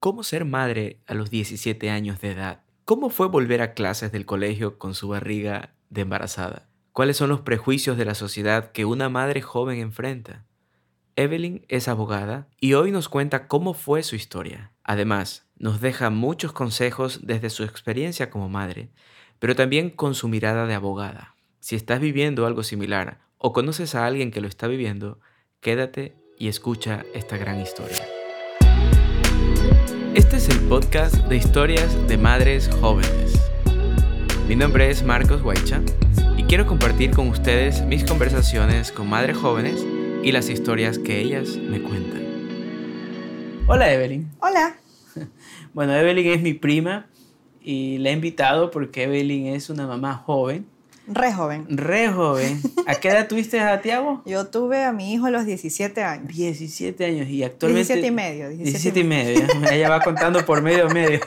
¿Cómo ser madre a los 17 años de edad? ¿Cómo fue volver a clases del colegio con su barriga de embarazada? ¿Cuáles son los prejuicios de la sociedad que una madre joven enfrenta? Evelyn es abogada y hoy nos cuenta cómo fue su historia. Además, nos deja muchos consejos desde su experiencia como madre, pero también con su mirada de abogada. Si estás viviendo algo similar o conoces a alguien que lo está viviendo, quédate y escucha esta gran historia. Este es el podcast de historias de madres jóvenes. Mi nombre es Marcos Guaycha y quiero compartir con ustedes mis conversaciones con madres jóvenes y las historias que ellas me cuentan. Hola Evelyn. Hola. Bueno, Evelyn es mi prima y la he invitado porque Evelyn es una mamá joven. Re joven. Re joven. ¿A qué edad tuviste a Tiago? Yo tuve a mi hijo a los 17 años. 17 años y actualmente... 17 y medio. 17, y medio. Ella va contando por medio medio.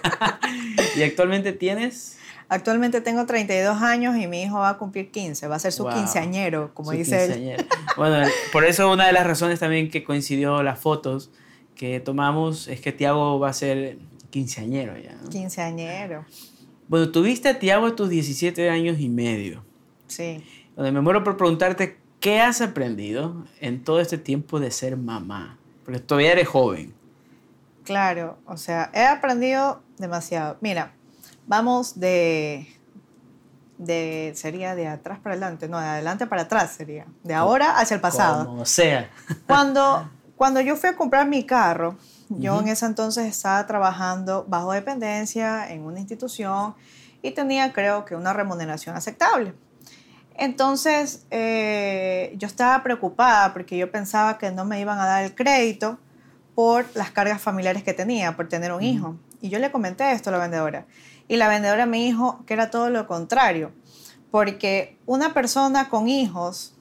¿Y actualmente tienes? Actualmente tengo 32 años y mi hijo va a cumplir 15, va a ser su quinceañero, como dice él. Bueno, por eso una de las razones también que coincidió las fotos que tomamos es que Tiago va a ser quinceañero ya. Quinceañero. Bueno, tuviste a Tiago a tus 17 años y medio. Sí. Donde me muero por preguntarte, ¿qué has aprendido en todo este tiempo de ser mamá? Porque todavía eres joven. Claro, o sea, he aprendido demasiado. Mira, Vamos de, de, sería de atrás para adelante, no, de adelante para atrás sería, de ahora hacia el pasado. Como sea. Cuando, cuando yo fui a comprar mi carro, yo en ese entonces estaba trabajando bajo dependencia en una institución y tenía creo que una remuneración aceptable. Entonces eh, yo estaba preocupada porque yo pensaba que no me iban a dar el crédito por las cargas familiares que tenía, por tener un hijo. Y yo le comenté esto a la vendedora. Y la vendedora me dijo que era todo lo contrario, porque una persona con hijos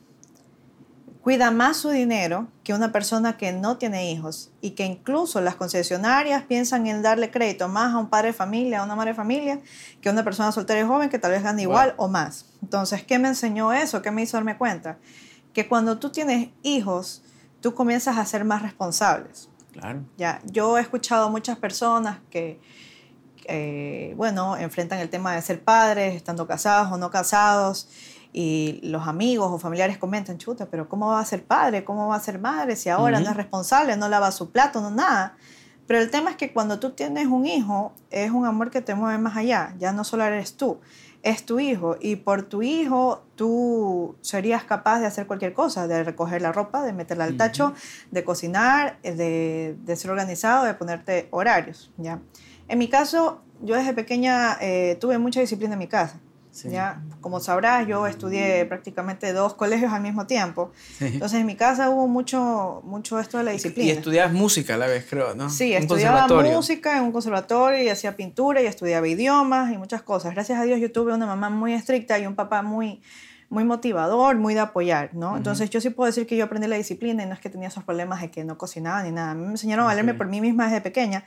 cuida más su dinero que una persona que no tiene hijos y que incluso las concesionarias piensan en darle crédito más a un padre de familia, a una madre de familia, que a una persona soltera y joven que tal vez gane igual o más. Entonces, ¿qué me enseñó eso? ¿Qué me hizo darme cuenta? Que cuando tú tienes hijos, tú comienzas a ser más responsables. Claro. Ya, yo he escuchado a muchas personas que eh, bueno, enfrentan el tema de ser padres, estando casados o no casados, y los amigos o familiares comentan, chuta, pero ¿cómo va a ser padre? ¿Cómo va a ser madre si ahora no es responsable, no lava su plato, no nada? Pero el tema es que cuando tú tienes un hijo, es un amor que te mueve más allá, ya no solo eres tú, es tu hijo, y por tu hijo tú serías capaz de hacer cualquier cosa, de recoger la ropa, de meterla al tacho, de cocinar, de, de ser organizado, de ponerte horarios, ¿ya? En mi caso, yo desde pequeña eh, tuve mucha disciplina en mi casa. ¿Ya? Como sabrás, yo estudié prácticamente dos colegios al mismo tiempo. Entonces, en mi casa hubo mucho, mucho esto de la disciplina. Y estudiabas música a la vez, creo, ¿no? Sí, estudiaba música en un conservatorio y hacía pintura y estudiaba idiomas y muchas cosas. Gracias a Dios yo tuve una mamá muy estricta y un papá muy muy motivador, muy de apoyar, ¿no? Entonces yo sí puedo decir que yo aprendí la disciplina y no es que tenía esos problemas de que no cocinaba ni nada. Me enseñaron a valerme por mí misma desde pequeña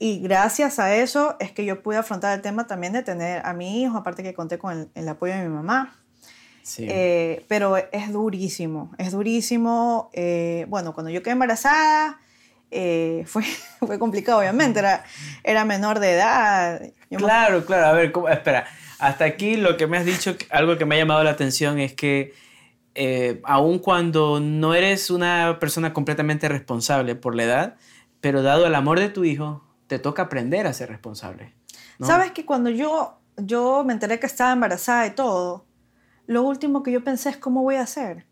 y gracias a eso es que yo pude afrontar el tema también de tener a mi hijo, aparte que conté con el, apoyo de mi mamá. Sí. Eh, pero es durísimo, es durísimo. Eh, bueno, cuando yo quedé embarazada, eh, fue, fue complicado, obviamente, era, era menor de edad. claro, claro, a ver, ¿cómo? espera, hasta aquí lo que me has dicho, algo que me ha llamado la atención es que aun cuando no eres una persona completamente responsable por la edad, pero dado el amor de tu hijo, te toca aprender a ser responsable. Sabes que cuando yo, yo me enteré que estaba embarazada y todo, lo último que yo pensé es cómo voy a hacer.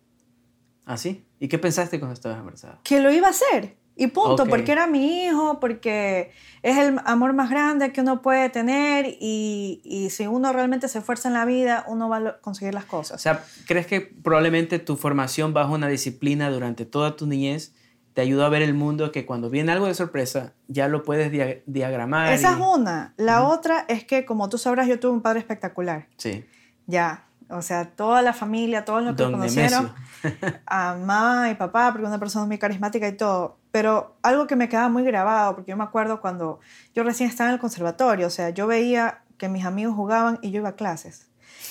¿Ah, sí? ¿Y qué pensaste cuando estabas embarazada? Que lo iba a hacer. Y punto, porque era mi hijo, porque es el amor más grande que uno puede tener y, y, si uno realmente se esfuerza en la vida, uno va a conseguir las cosas. O sea, ¿crees que probablemente tu formación bajo una disciplina durante toda tu niñez te ayuda a ver el mundo que cuando viene algo de sorpresa ya lo puedes diagramar. Esa es una. La otra es que, como tú sabrás, yo tuve un padre espectacular. Sí. Ya. O sea, toda la familia, todos los que conocieron, a mamá y papá, porque una persona muy carismática y todo. Pero algo que me quedaba muy grabado, porque yo me acuerdo cuando yo recién estaba en el conservatorio, o sea, yo veía que mis amigos jugaban y yo iba a clases.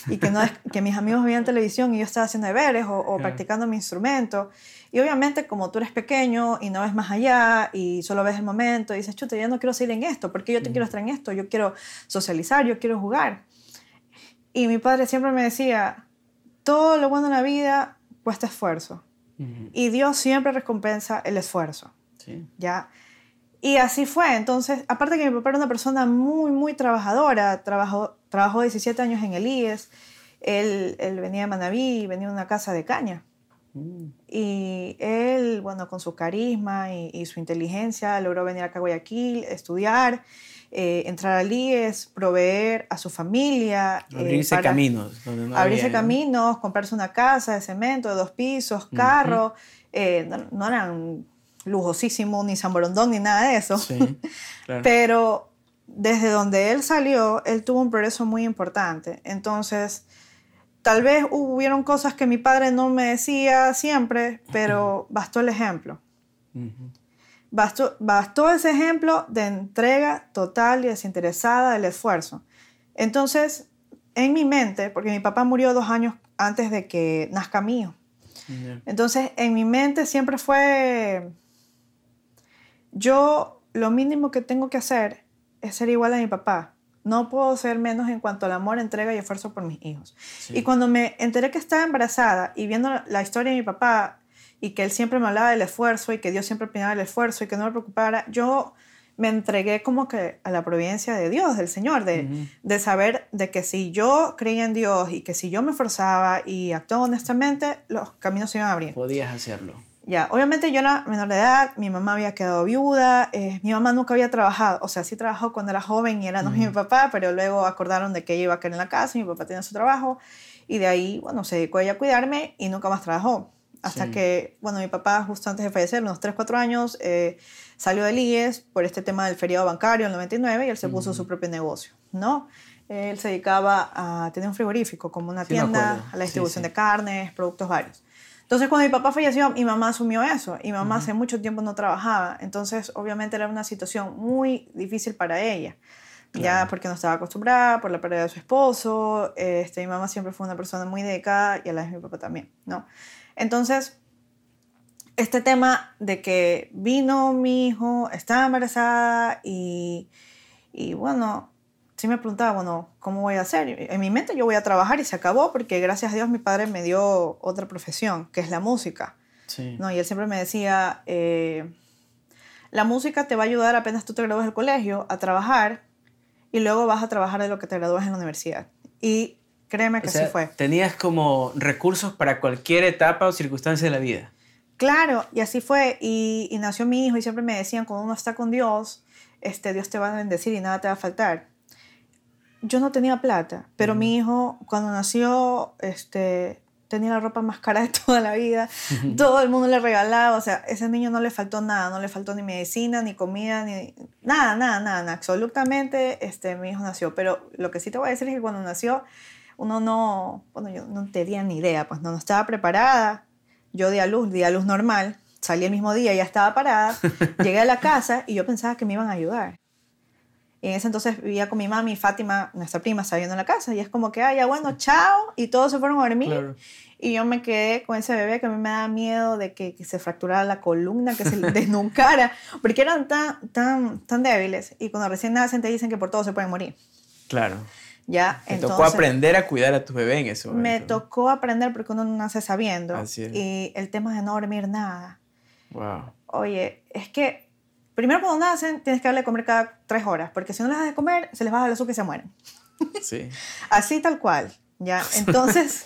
y que, no que mis amigos veían televisión y yo estaba haciendo deberes o, o practicando mi instrumento. Y obviamente como tú eres pequeño y no ves más allá y solo ves el momento y dices, chuta, ya no quiero seguir en esto, porque yo te quiero estar en esto, yo quiero socializar, yo quiero jugar. Y mi padre siempre me decía, todo lo bueno en la vida cuesta esfuerzo. Y Dios siempre recompensa el esfuerzo. Sí. ¿Ya? Y así fue. Entonces, aparte que mi papá era una persona muy, muy trabajadora, trabajó, trabajó 17 años en el IES, él, él venía de Manaví, venía de una casa de caña. Mm. Y él, bueno, con su carisma y, su inteligencia, logró venir acá a Guayaquil, estudiar, eh, entrar al IES, proveer a su familia. Eh, abrirse caminos. abrirse caminos, comprarse una casa de cemento de dos pisos, carro. Eh, no, eran lujosísimos, ni San Borondón, ni nada de eso. Pero desde donde él salió, él tuvo un progreso muy importante. Entonces, Tal vez hubieron cosas que mi padre no me decía siempre, pero bastó el ejemplo. bastó, bastó ese ejemplo de entrega total y desinteresada del esfuerzo. Entonces, en mi mente, porque mi papá murió dos años antes de que nazca mío. Entonces, en mi mente siempre fue, yo lo mínimo que tengo que hacer es ser igual a mi papá. No puedo ser menos en cuanto al amor, entrega y esfuerzo por mis hijos. Y cuando me enteré que estaba embarazada y viendo la historia de mi papá y que él siempre me hablaba del esfuerzo y que Dios siempre opinaba del esfuerzo y que no me preocupara, yo me entregué como que a la providencia de Dios, del Señor, de, de saber de que si yo creía en Dios y que si yo me esforzaba y actuaba honestamente, los caminos se iban a abrir. Podías hacerlo. Ya, obviamente yo era menor de edad, mi mamá había quedado viuda, eh, mi mamá nunca había trabajado, o sea, sí trabajó cuando era joven y era no mi papá, pero luego acordaron de que ella iba a quedar en la casa y mi papá tenía su trabajo y de ahí, bueno, se dedicó ella a cuidarme y nunca más trabajó. Hasta que, bueno, mi papá justo antes de fallecer, unos 3, 4 años, eh, salió del IES por este tema del feriado bancario en el 99 y él se puso su propio negocio, ¿no? Él se dedicaba a tener un frigorífico, como una tienda, a la distribución de carnes, productos varios. Entonces, cuando mi papá falleció, mi mamá asumió eso y mamá hace mucho tiempo no trabajaba. Entonces, obviamente era una situación muy difícil para ella. Ya porque no estaba acostumbrada, por la pérdida de su esposo. Este, mi mamá siempre fue una persona muy dedicada y a la vez mi papá también, ¿no? Entonces, este tema de que vino mi hijo, estaba embarazada y, y bueno, sí me preguntaba, bueno, ¿cómo voy a hacer? En mi mente yo voy a trabajar y se acabó porque gracias a Dios mi padre me dio otra profesión, que es la música. Sí. ¿no? Y él siempre me decía, eh, la música te va a ayudar apenas tú te gradúes del colegio a trabajar y luego vas a trabajar de lo que te gradúas en la universidad. Y créeme que así fue. Tenías como recursos para cualquier etapa o circunstancia de la vida. Claro, y así fue. Y, y nació mi hijo y siempre me decían, cuando uno está con Dios, este, Dios te va a bendecir y nada te va a faltar yo no tenía plata, pero mi hijo cuando nació, este, tenía la ropa más cara de toda la vida, todo el mundo le regalaba, o sea, ese niño no le faltó nada, no le faltó ni medicina, ni comida, ni nada, nada, nada, absolutamente, este, mi hijo nació, pero lo que sí te voy a decir es que cuando nació, uno no, bueno, yo no tenía ni idea, pues no, no estaba preparada, yo di a luz, di a luz normal, salí el mismo día, ya estaba parada, llegué a la casa y yo pensaba que me iban a ayudar. Y en ese entonces vivía con mi mami y Fátima, nuestra prima, saliendo en la casa. Y es como que, ay, ya bueno, chao. Y todos se fueron a dormir. Y yo me quedé con ese bebé que a mí me da miedo de que, se fracturara la columna, que se desnucara. Porque eran tan, tan, tan débiles. Y cuando recién nacen te dicen que por todo se pueden morir. Claro. Ya, Me tocó aprender a cuidar a tu bebé en eso. Me tocó aprender porque uno nace sabiendo. Y el tema de no dormir nada. Wow. Oye, es que Primero cuando nacen tienes que darle de comer cada tres horas, porque si no les das de comer, se les baja el azúcar y se mueren. Sí. Así tal cual, ¿ya? Entonces,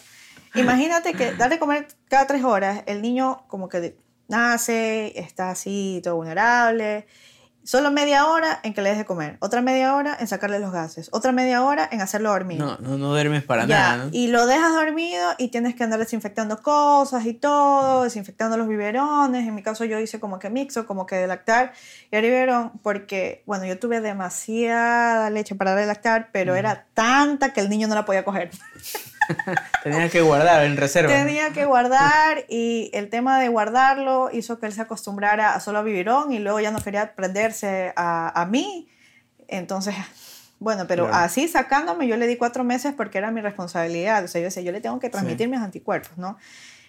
imagínate que darle de comer cada tres horas, el niño como que nace, está así, todo vulnerable, Solo media hora en que le des de comer, otra media hora en sacarle los gases, otra media hora en hacerlo dormir. No, no, no duermes para nada. ¿no? Y lo dejas dormido y tienes que andar desinfectando cosas y todo, desinfectando los biberones. En mi caso yo hice como que mixo, como que de lactar y el biberón, porque, bueno, yo tuve demasiada leche para de lactar, pero era tanta que el niño no la podía coger. Tenía que guardar en reserva. Tenía que guardar y el tema de guardarlo hizo que él se acostumbrara a solo a biberón y luego ya no quería prenderse a, a mí. Entonces Bueno, pero así sacándome, yo le di cuatro meses porque era mi responsabilidad. O sea, yo decía, yo le tengo que transmitir mis anticuerpos, ¿no?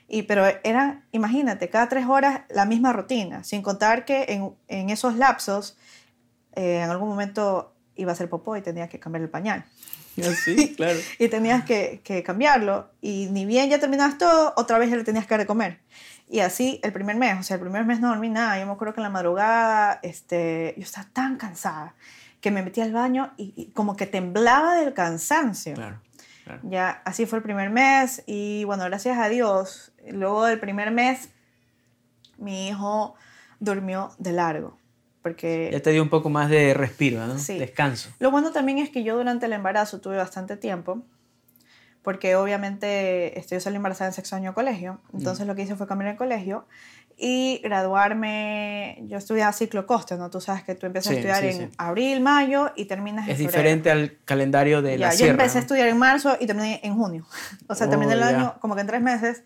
Y, pero era, imagínate, cada tres horas la misma rutina, sin contar que en, en esos lapsos, eh, en algún momento iba a hacer popó y tenía que cambiar el pañal. Claro. y tenías que, que, cambiarlo. Y ni bien ya terminabas todo, otra vez ya le tenías que dar de comer. Y así el primer mes, o sea, el primer mes no dormí nada. Yo me acuerdo que en la madrugada este, yo estaba tan cansada que me metí al baño y, como que temblaba del cansancio. Claro, Ya, así fue el primer mes y bueno, gracias a Dios, luego del primer mes, mi hijo durmió de largo. Porque, ya te dio un poco más de respiro, ¿no? Sí. Descanso. Lo bueno también es que yo durante el embarazo tuve bastante tiempo, porque obviamente estoy yo salí embarazada en sexto año de colegio, entonces lo que hice fue cambiar el colegio y graduarme, yo estudiaba ciclo coste, ¿no? Tú sabes que tú empiezas a estudiar en abril, mayo y terminas en Es diferente al calendario de la ya, Yo empecé a estudiar en marzo y terminé en junio. O sea, terminé el oh, año como que en tres meses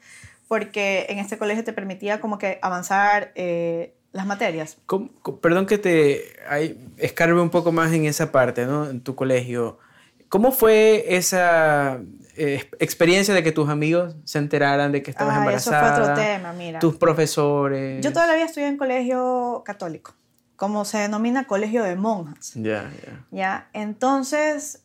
porque en este colegio te permitía como que avanzar eh, las materias. perdón que te escarbe un poco más en esa parte, ¿no? En tu colegio. ¿Cómo fue esa eh, experiencia de que tus amigos se enteraran de que estabas embarazada. Eso fue otro tema, mira. Tus profesores. Yo toda la vida estudié en colegio católico, como se denomina colegio de monjas. Ya, ya. Ya, entonces,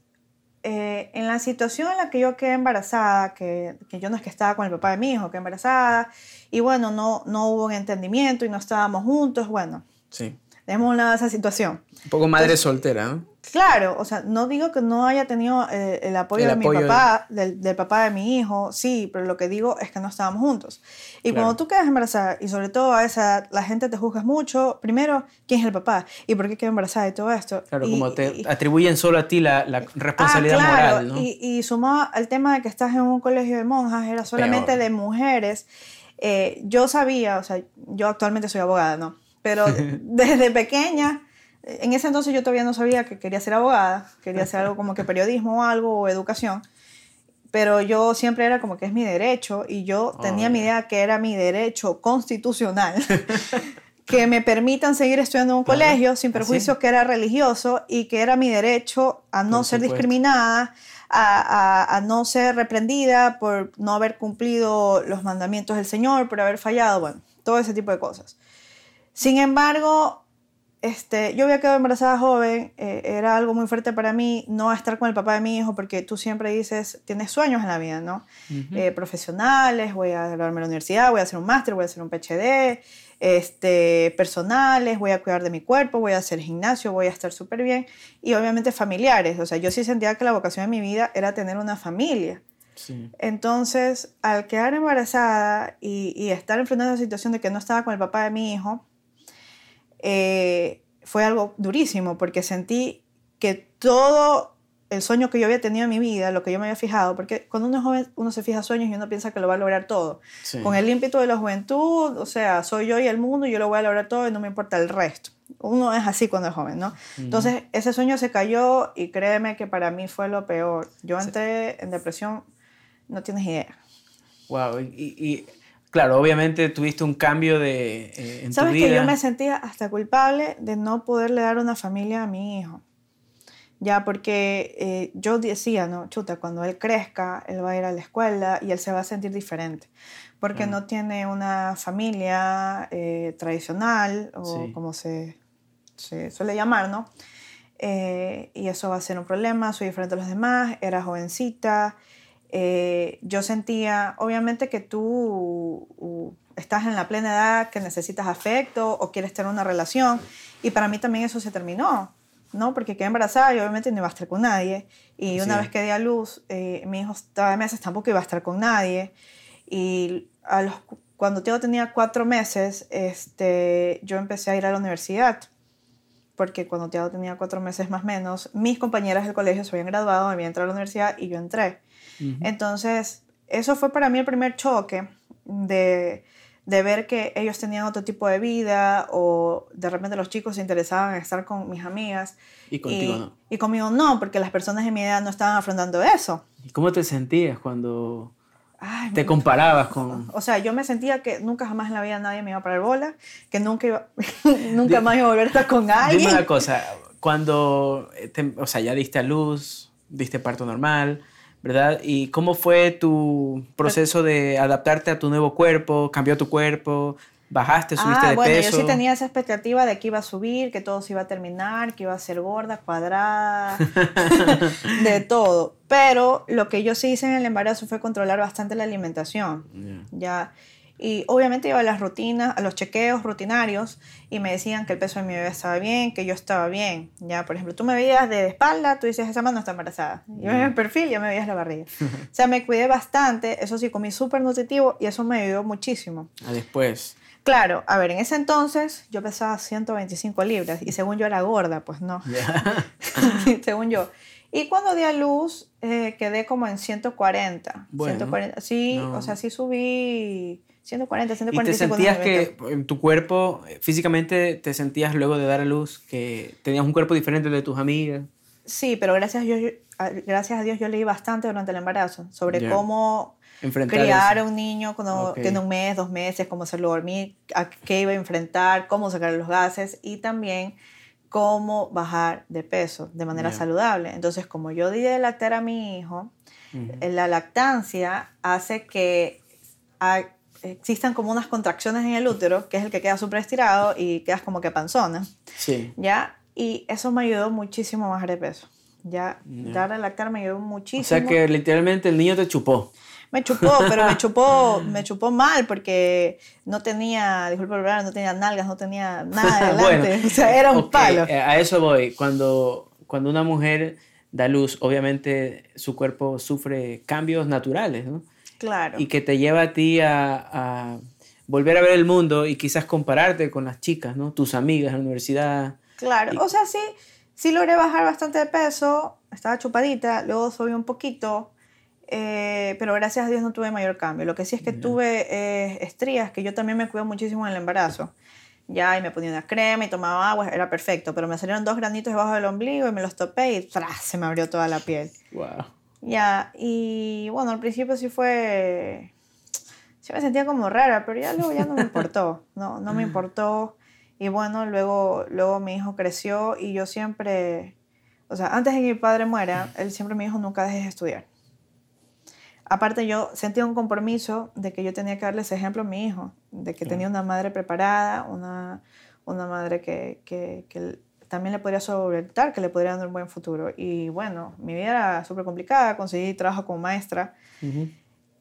eh, en la situación en la que yo quedé embarazada, que, que, yo no es que estaba con el papá de mi hijo, que embarazada, y bueno, no, no hubo un entendimiento y no estábamos juntos, bueno. Sí. Dejemos una esa situación. Un poco madre soltera, ¿no? Claro, o sea, no digo que no haya tenido eh, el apoyo de mi papá, del, del, papá de mi hijo, sí, pero lo que digo es que no estábamos juntos. Y cuando tú quedas embarazada, y sobre todo a esa la gente te juzga mucho, primero, ¿quién es el papá? ¿Y por qué quedó embarazada y todo esto? Claro, como te atribuyen solo a ti la, la responsabilidad ah, claro, moral, ¿no? Y, y sumado al tema de que estás en un colegio de monjas, era solamente de mujeres. Eh, yo sabía, o sea, yo actualmente soy abogada, ¿no? Pero desde pequeña en ese entonces yo todavía no sabía que quería ser abogada, quería hacer algo como que periodismo o algo, o educación, pero yo siempre era como que es mi derecho y yo tenía mi idea que era mi derecho constitucional. que me permitan seguir estudiando en un colegio sin perjuicio que era religioso y que era mi derecho a no ser discriminada, a, a, a, no ser reprendida por no haber cumplido los mandamientos del Señor, por haber fallado, bueno, todo ese tipo de cosas. Sin embargo, este, yo había quedado embarazada joven, eh, era algo muy fuerte para mí no estar con el papá de mi hijo porque tú siempre dices, tienes sueños en la vida, ¿no? Eh, profesionales, voy a graduarme a la universidad, voy a hacer un máster, voy a hacer un PhD, este, personales, voy a cuidar de mi cuerpo, voy a hacer gimnasio, voy a estar súper bien y obviamente familiares, o sea, yo sí sentía que la vocación de mi vida era tener una familia. Entonces, al quedar embarazada y, y estar enfrentando la situación de que no estaba con el papá de mi hijo, eh, fue algo durísimo porque sentí que todo el sueño que yo había tenido en mi vida, lo que yo me había fijado, porque cuando uno es joven uno se fija sueños y uno piensa que lo va a lograr todo. Con el ímpetu de la juventud, o sea, soy yo y el mundo, y yo lo voy a lograr todo y no me importa el resto. Uno es así cuando es joven, ¿no? Entonces, ese sueño se cayó y créeme que para mí fue lo peor. Yo entré en depresión, no tienes idea. Wow, y Claro, obviamente tuviste un cambio de, eh, en ¿Sabes tu vida. que yo me sentía hasta culpable de no poderle dar una familia a mi hijo? Ya, porque eh, yo decía, no, chuta, cuando él crezca, él va a ir a la escuela y él se va a sentir diferente, porque no tiene una familia eh, tradicional o como se, se, suele llamar, ¿no? y eso va a ser un problema, soy diferente a los demás, era jovencita, eh, yo sentía, obviamente que tú estás en la plena edad que necesitas afecto o quieres tener una relación y para mí también eso se terminó, ¿no? Porque quedé embarazada y obviamente no iba a estar con nadie y una vez que di a luz, eh, mi hijo estaba de meses, tampoco iba a estar con nadie y a los, cuando Teo tenía cuatro meses, este, yo empecé a ir a la universidad porque cuando Teo tenía cuatro meses más o menos, mis compañeras del colegio se habían graduado, me habían entrado a la universidad y yo entré. Entonces, eso fue para mí el primer choque de, de, ver que ellos tenían otro tipo de vida o de repente los chicos se interesaban en estar con mis amigas. Y contigo no. Y conmigo no, porque las personas de mi edad no estaban afrontando eso. ¿Y cómo te sentías cuando te comparabas con...? O sea, yo me sentía que nunca jamás en la vida nadie me iba a parar bola, que nunca, iba, nunca más iba a volver a estar con alguien. Dime una cosa, cuando, eh, o sea, ya diste a luz, diste parto normal, ¿verdad? ¿Y cómo fue tu proceso de adaptarte a tu nuevo cuerpo? ¿Cambió tu cuerpo? ¿Bajaste, subiste ah, de bueno, peso? Yo sí tenía esa expectativa de que iba a subir, que todo se iba a terminar, que iba a ser gorda, cuadrada, de todo. Pero lo que yo sí hice en el embarazo fue controlar bastante la alimentación. Ya y obviamente iba a las rutinas, a los chequeos rutinarios y me decían que el peso de mi bebé estaba bien, que yo estaba bien. Ya, por ejemplo, tú me veías de espalda, tú dices, esa mano está embarazada. Yo en el perfil ya me veías la barriga. o sea, me cuidé bastante, eso sí, comí súper nutritivo y eso me ayudó muchísimo. A después. Claro, a ver, en ese entonces yo pesaba 125 libras y según yo era gorda, pues no. según yo. Y cuando di a luz, eh, quedé como en 140. Bueno, 140. Sí, o sea, sí subí 140, 145. ¿Y te sentías que en tu cuerpo, eh, físicamente, te sentías luego de dar a luz que tenías un cuerpo diferente de tus amigas? Sí, pero gracias a Dios, gracias a Dios yo leí bastante durante el embarazo sobre cómo criar a un niño cuando tiene un mes, dos meses, cómo hacerlo dormir, a qué iba a enfrentar, cómo sacar los gases y también cómo bajar de peso de manera saludable. Entonces, como yo di de lactar a mi hijo, la lactancia hace que existan como unas contracciones en el útero, que es el que queda súper estirado y quedas como que panzona. Sí. ¿Ya? Y eso me ayudó muchísimo a bajar de peso. Ya, dar a lactar me ayudó muchísimo. O sea que literalmente el niño te chupó. Me chupó, pero me chupó, me chupó mal porque no tenía, disculpa no tenía nalgas, no tenía nada adelante. o sea, era un palo. Eh, a eso voy. Cuando, cuando una mujer da luz, obviamente su cuerpo sufre cambios naturales, ¿no? Claro. Y que te lleva a ti a, volver a ver el mundo y quizás compararte con las chicas, ¿no? Tus amigas en la universidad. Claro, o sea, sí, sí logré bajar bastante de peso, estaba chupadita, luego subí un poquito, eh, pero gracias a Dios no tuve mayor cambio. Lo que sí es que tuve eh, estrías, que yo también me cuido muchísimo en el embarazo. Ya, y me ponía una crema y tomaba agua, era perfecto, pero me salieron dos granitos debajo del ombligo y me los topé y ¡tras! se me abrió toda la piel. Wow. Ya, y bueno, al principio sí fue, sí me sentía como rara, pero ya luego ya no me importó, no, no me importó. Y bueno, luego, luego mi hijo creció y yo siempre, o sea, antes de que mi padre muera, él siempre me dijo, nunca dejes de estudiar. Aparte yo sentía un compromiso de que yo tenía que darle ese ejemplo a mi hijo, de que tenía una madre preparada, una, una madre que, que, que también le podría solventar, que le podría dar un buen futuro. Y bueno, mi vida era súper complicada, conseguí trabajo como maestra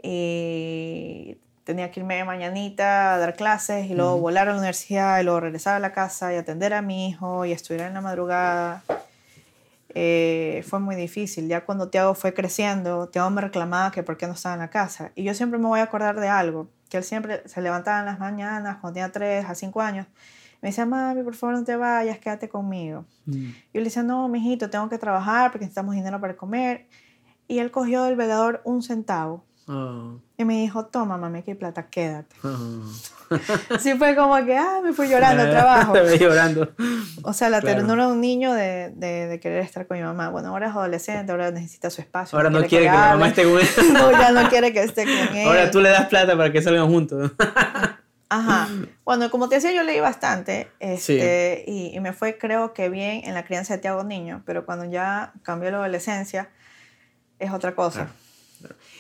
y tenía que irme mañanita a dar clases y luego volar a la universidad y luego regresar a la casa y atender a mi hijo y estudiar en la madrugada. Eh, fue muy difícil. Ya cuando Tiago fue creciendo, Tiago me reclamaba que por qué no estaba en la casa. Y yo siempre me voy a acordar de algo, que él siempre se levantaba en las mañanas cuando tenía 3 a 5 años me decía, mami, por favor no te vayas, quédate conmigo. Mm. Yo le decía, no, mijito, tengo que trabajar porque necesitamos dinero para comer. Y él cogió del velador un centavo. Oh. Y me dijo, toma, mami, aquí hay plata, quédate. Oh. sí fue como que, ah, me fui llorando al trabajo. me llorando. O sea, la ternura de un niño de, de, de, querer estar con mi mamá. Bueno, ahora es adolescente, ahora necesita su espacio. Ahora no quiere que, mi mamá esté con él. no, ya no quiere que esté con él. Ahora tú le das plata para que salgan juntos. Ajá. Bueno, como te decía, yo leí bastante este, y, me fue, creo que bien en la crianza de Tiago Niño, pero cuando ya cambió la adolescencia, es otra cosa.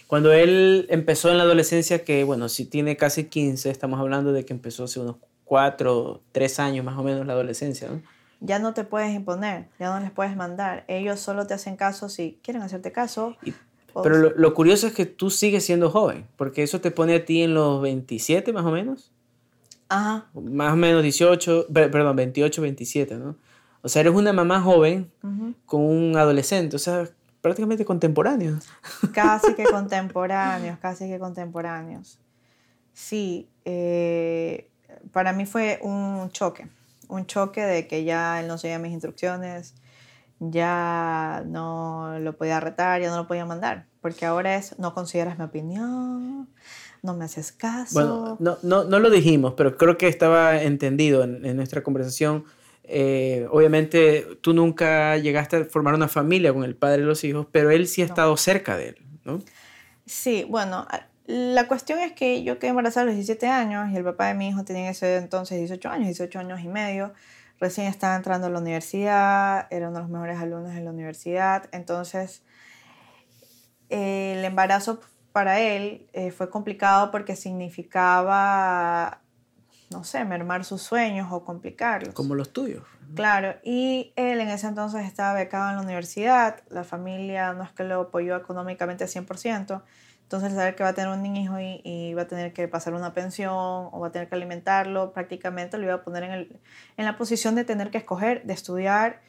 Cuando él empezó en la adolescencia, que bueno, si tiene casi 15, estamos hablando de que empezó hace unos 4, 3 años más o menos la adolescencia, ¿no? Ya no te puedes imponer, ya no les puedes mandar. Ellos solo te hacen caso si quieren hacerte caso. pero lo, lo curioso es que tú sigues siendo joven, porque eso te pone a ti en los 27 más o menos. Ajá. Más o menos 18, perdón, 28, 27, ¿no? O sea, eres una mamá joven con un adolescente, o sea, prácticamente contemporáneos. Casi que contemporáneos, casi que contemporáneos. Sí, eh, para mí fue un choque, un choque de que ya él no seguía mis instrucciones, ya no lo podía retar, ya no lo podía mandar, porque ahora es, no consideras mi opinión, no me haces caso. Bueno, no, no, no lo dijimos, pero creo que estaba entendido en, nuestra conversación. Eh, obviamente tú nunca llegaste a formar una familia con el padre de los hijos, pero él sí ha estado cerca de él, ¿no? Sí, bueno, la cuestión es que yo quedé embarazada a los 17 años y el papá de mi hijo tenía ese entonces 18 años, 18 años y medio. recién estaba entrando a la universidad, era uno de los mejores alumnos en la universidad, entonces el embarazo para él eh, fue complicado porque significaba, no sé, mermar sus sueños o complicarlos. Como los tuyos. Claro, y él en ese entonces estaba becado en la universidad, la familia no es que lo apoyó económicamente al 100%, entonces saber que va a tener un hijo y, y, va a tener que pasar una pensión o va a tener que alimentarlo, prácticamente lo iba a poner en, el, en la posición de tener que escoger, de estudiar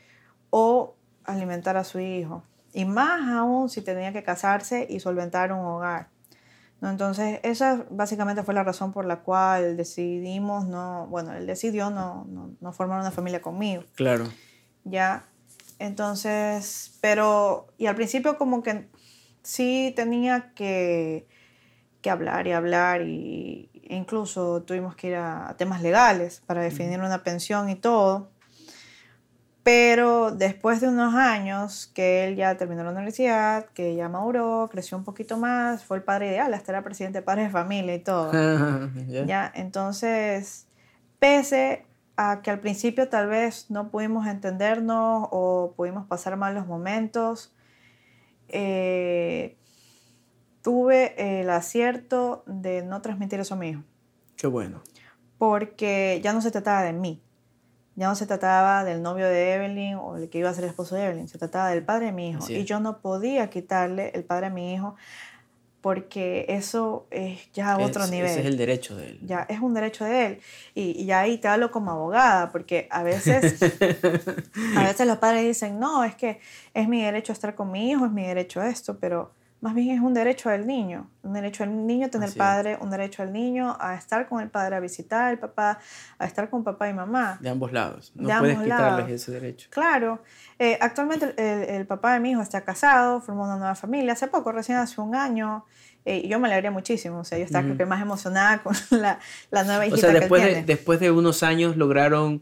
o alimentar a su hijo. Y más aún si tenía que casarse y solventar un hogar. ¿no? Entonces, esa básicamente fue la razón por la cual decidimos no, bueno, él decidió no, no, no formar una familia conmigo. Claro. Ya, entonces, pero, y al principio como que sí tenía que, que hablar y hablar y e incluso tuvimos que ir a, a temas legales para definir una pensión y todo. Pero después de unos años que él ya terminó la universidad, que ya maduró, creció un poquito más, fue el padre ideal, hasta era presidente de padres de familia y todo. yeah. ¿ya? Entonces, pese a que al principio tal vez no pudimos entendernos o pudimos pasar malos momentos, eh, tuve el acierto de no transmitir eso a mi hijo. Qué bueno. Porque ya no se trataba de mí, ya no se trataba del novio de Evelyn o el que iba a ser el esposo de Evelyn, se trataba del padre de mi hijo. Y yo no podía quitarle el padre a mi hijo porque eso es ya a otro Es- nivel. Ese es el derecho de él. Ya es un derecho de él. Y, ahí te hablo como abogada, porque a veces, a veces los padres dicen, no, es que es mi derecho estar con mi hijo, es mi derecho esto, pero más bien es un derecho del niño. Un derecho del niño a tener Así es. padre, un derecho del niño a estar con el padre, a visitar al papá, a estar con papá y mamá. De ambos lados. No De puedes quitarles lados. ese derecho. Claro, eh, actualmente el, el- el papá de mi hijo está casado, formó una nueva familia, hace poco, recién hace un año, eh, y yo me alegré muchísimo, o sea, yo estaba creo Ujú. que más emocionada con la, la nueva O hijita sea, que él después de, tiene. después de unos años lograron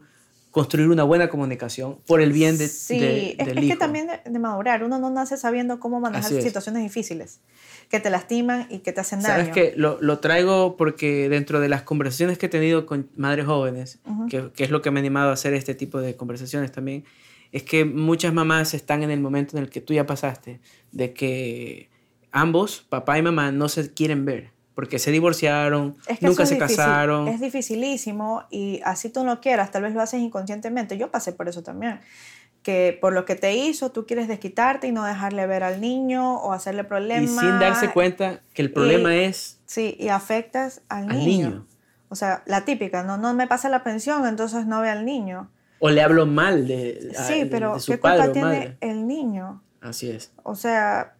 construir una buena comunicación por el bien de, sí, de- es, del es que hijo. también de, de madurar, uno no nace sabiendo cómo manejar situaciones difíciles, que te lastiman y que te hacen daño. Sabes que lo, lo traigo porque dentro de las conversaciones que he tenido con madres jóvenes, Ujú. que, que es lo que me ha animado a hacer este tipo de conversaciones también, es que muchas mamás están en el momento en el que tú ya pasaste, de que ambos, papá y mamá, no se quieren ver, porque se divorciaron, Es que nunca se difícil, casaron. Es dificilísimo y así tú no quieras, tal vez lo haces inconscientemente. Yo pasé por eso también. Que por lo que te hizo, tú quieres desquitarte y no dejarle ver al niño o hacerle problemas. Y sin darse cuenta que el problema es Sí, y afectas al, al niño. niño. O sea, la típica, no, no me pasa la pensión, entonces no ve al niño. O le hablo mal de, a- Sí, pero de su ¿qué padre culpa tiene el niño? Así es. O sea,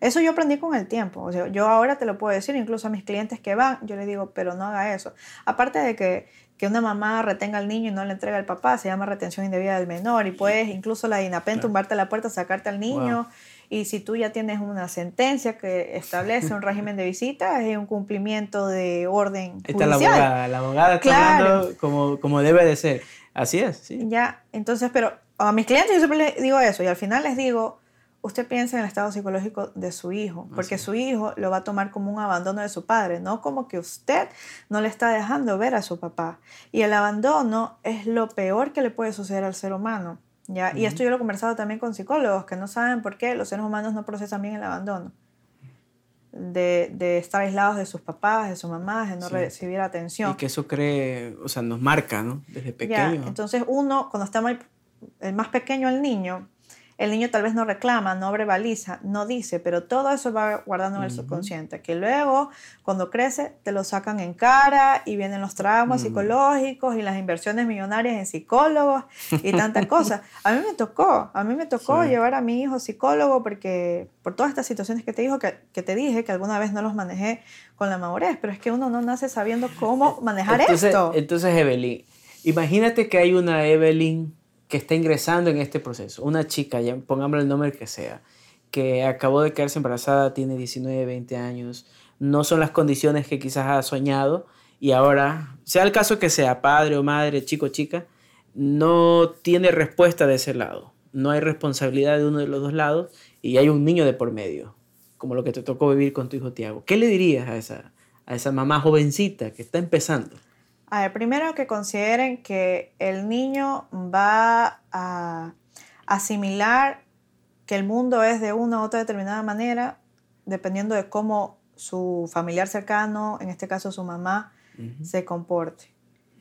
eso yo aprendí con el tiempo. O sea, yo ahora te lo puedo decir, incluso a mis clientes que van, yo les digo, pero no haga eso. Aparte de que, que una mamá retenga al niño y no le entrega al papá, se llama retención indebida del menor y puedes incluso la INAPEN Claro. tumbarte la puerta, sacarte al niño. Y si tú ya tienes una sentencia que establece un régimen de visita, es un cumplimiento de orden Ahí está la judicial. abogada. La abogada está Claro. hablando como, como debe de ser. Así es, sí. Ya, entonces, pero a mis clientes yo siempre les digo eso y al final les digo, usted piensa en el estado psicológico de su hijo, porque Así su hijo lo va a tomar como un abandono de su padre, no como que usted no le está dejando ver a su papá. Y el abandono es lo peor que le puede suceder al ser humano. ¿ya? Y esto yo lo he conversado también con psicólogos que no saben por qué los seres humanos no procesan bien el abandono. De, de estar aislados de sus papás, de sus mamás, de no Sí. recibir atención. Y que eso cree, o sea, nos marca, ¿no? Desde Ya, pequeño. entonces uno, cuando está muy- el más pequeño el niño, el niño tal vez no reclama, no verbaliza, no dice, pero todo eso va guardando en el subconsciente, que luego cuando crece te lo sacan en cara y vienen los traumas Ujú. psicológicos y las inversiones millonarias en psicólogos y tantas cosas. A mí me tocó, a mí me tocó Sí. llevar a mi hijo psicólogo porque por todas estas situaciones que te, dijo, que, que te dije, que alguna vez no los manejé con la madurez, pero es que uno no nace sabiendo cómo manejar entonces, esto. Entonces, Evelyn, imagínate que hay una Evelyn que está ingresando en este proceso. Una chica, ya pongámosle el nombre que sea, que acabó de quedarse embarazada, tiene 19, 20 años. No son las condiciones que quizás ha soñado y ahora, sea el caso que sea, padre o madre, chico o chica, no tiene respuesta de ese lado. No hay responsabilidad de uno de los dos lados y hay un niño de por medio, como lo que te tocó vivir con tu hijo Tiago. ¿Qué le dirías a esa, a esa mamá jovencita que está empezando? A ver, primero que consideren que el niño va a asimilar que el mundo es de una u otra determinada manera, dependiendo de cómo su familiar cercano, en este caso su mamá, se comporte.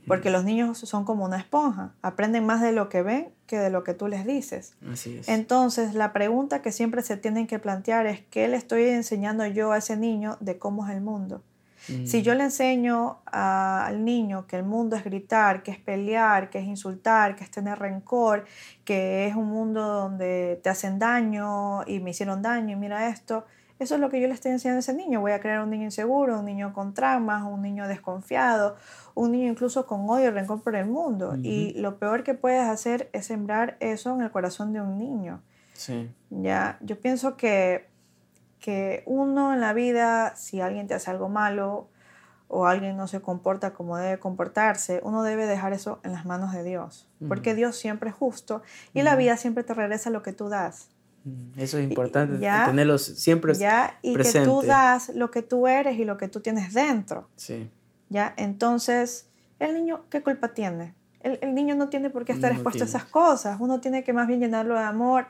Porque los niños son como una esponja, aprenden más de lo que ven que de lo que tú les dices. Así es. Entonces, la pregunta que siempre se tienen que plantear es, ¿qué le estoy enseñando yo a ese niño de cómo es el mundo? Si yo le enseño al niño que el mundo es gritar, que es pelear, que es insultar, que es tener rencor, que es un mundo donde te hacen daño y me hicieron daño y mira esto, eso es lo que yo le estoy enseñando a ese niño. Voy a crear un niño inseguro, un niño con traumas, un niño desconfiado, un niño incluso con odio y rencor por el mundo. Y lo peor que puedes hacer es sembrar eso en el corazón de un niño. Sí. Ya, yo pienso que, que uno en la vida, si alguien te hace algo malo o alguien no se comporta como debe comportarse, uno debe dejar eso en las manos de Dios. Porque Dios siempre es justo y la vida siempre te regresa lo que tú das. Eso es importante, tenerlos siempre ya, y que tú das lo que tú eres y lo que tú tienes dentro. Sí. ¿Ya? Entonces, el niño, ¿qué culpa tiene? El, el niño no tiene por qué estar expuesto a esas cosas. Uno tiene que más bien llenarlo de amor.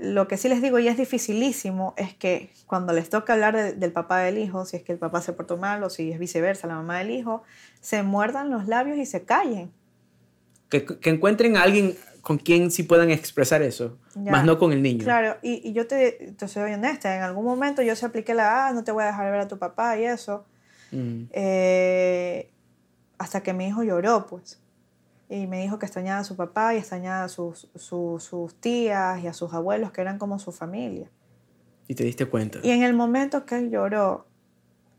Lo que sí les digo, y es dificilísimo, es que cuando les toca hablar del papá del hijo, si es que el papá se portó mal o si es viceversa, la mamá del hijo, se muerdan los labios y se callen. Que, que encuentren a alguien con quien sí puedan expresar eso, más no con el niño. Claro, y, y yo te, te, soy honesta, en algún momento yo se apliqué la, ah, no te voy a dejar ver a tu papá y eso, mm. eh, hasta que mi hijo lloró, pues, y me dijo que extrañaba a su papá y extrañaba a sus, sus tías y a sus abuelos, que eran como su familia. Y te diste cuenta. Y en el momento que él lloró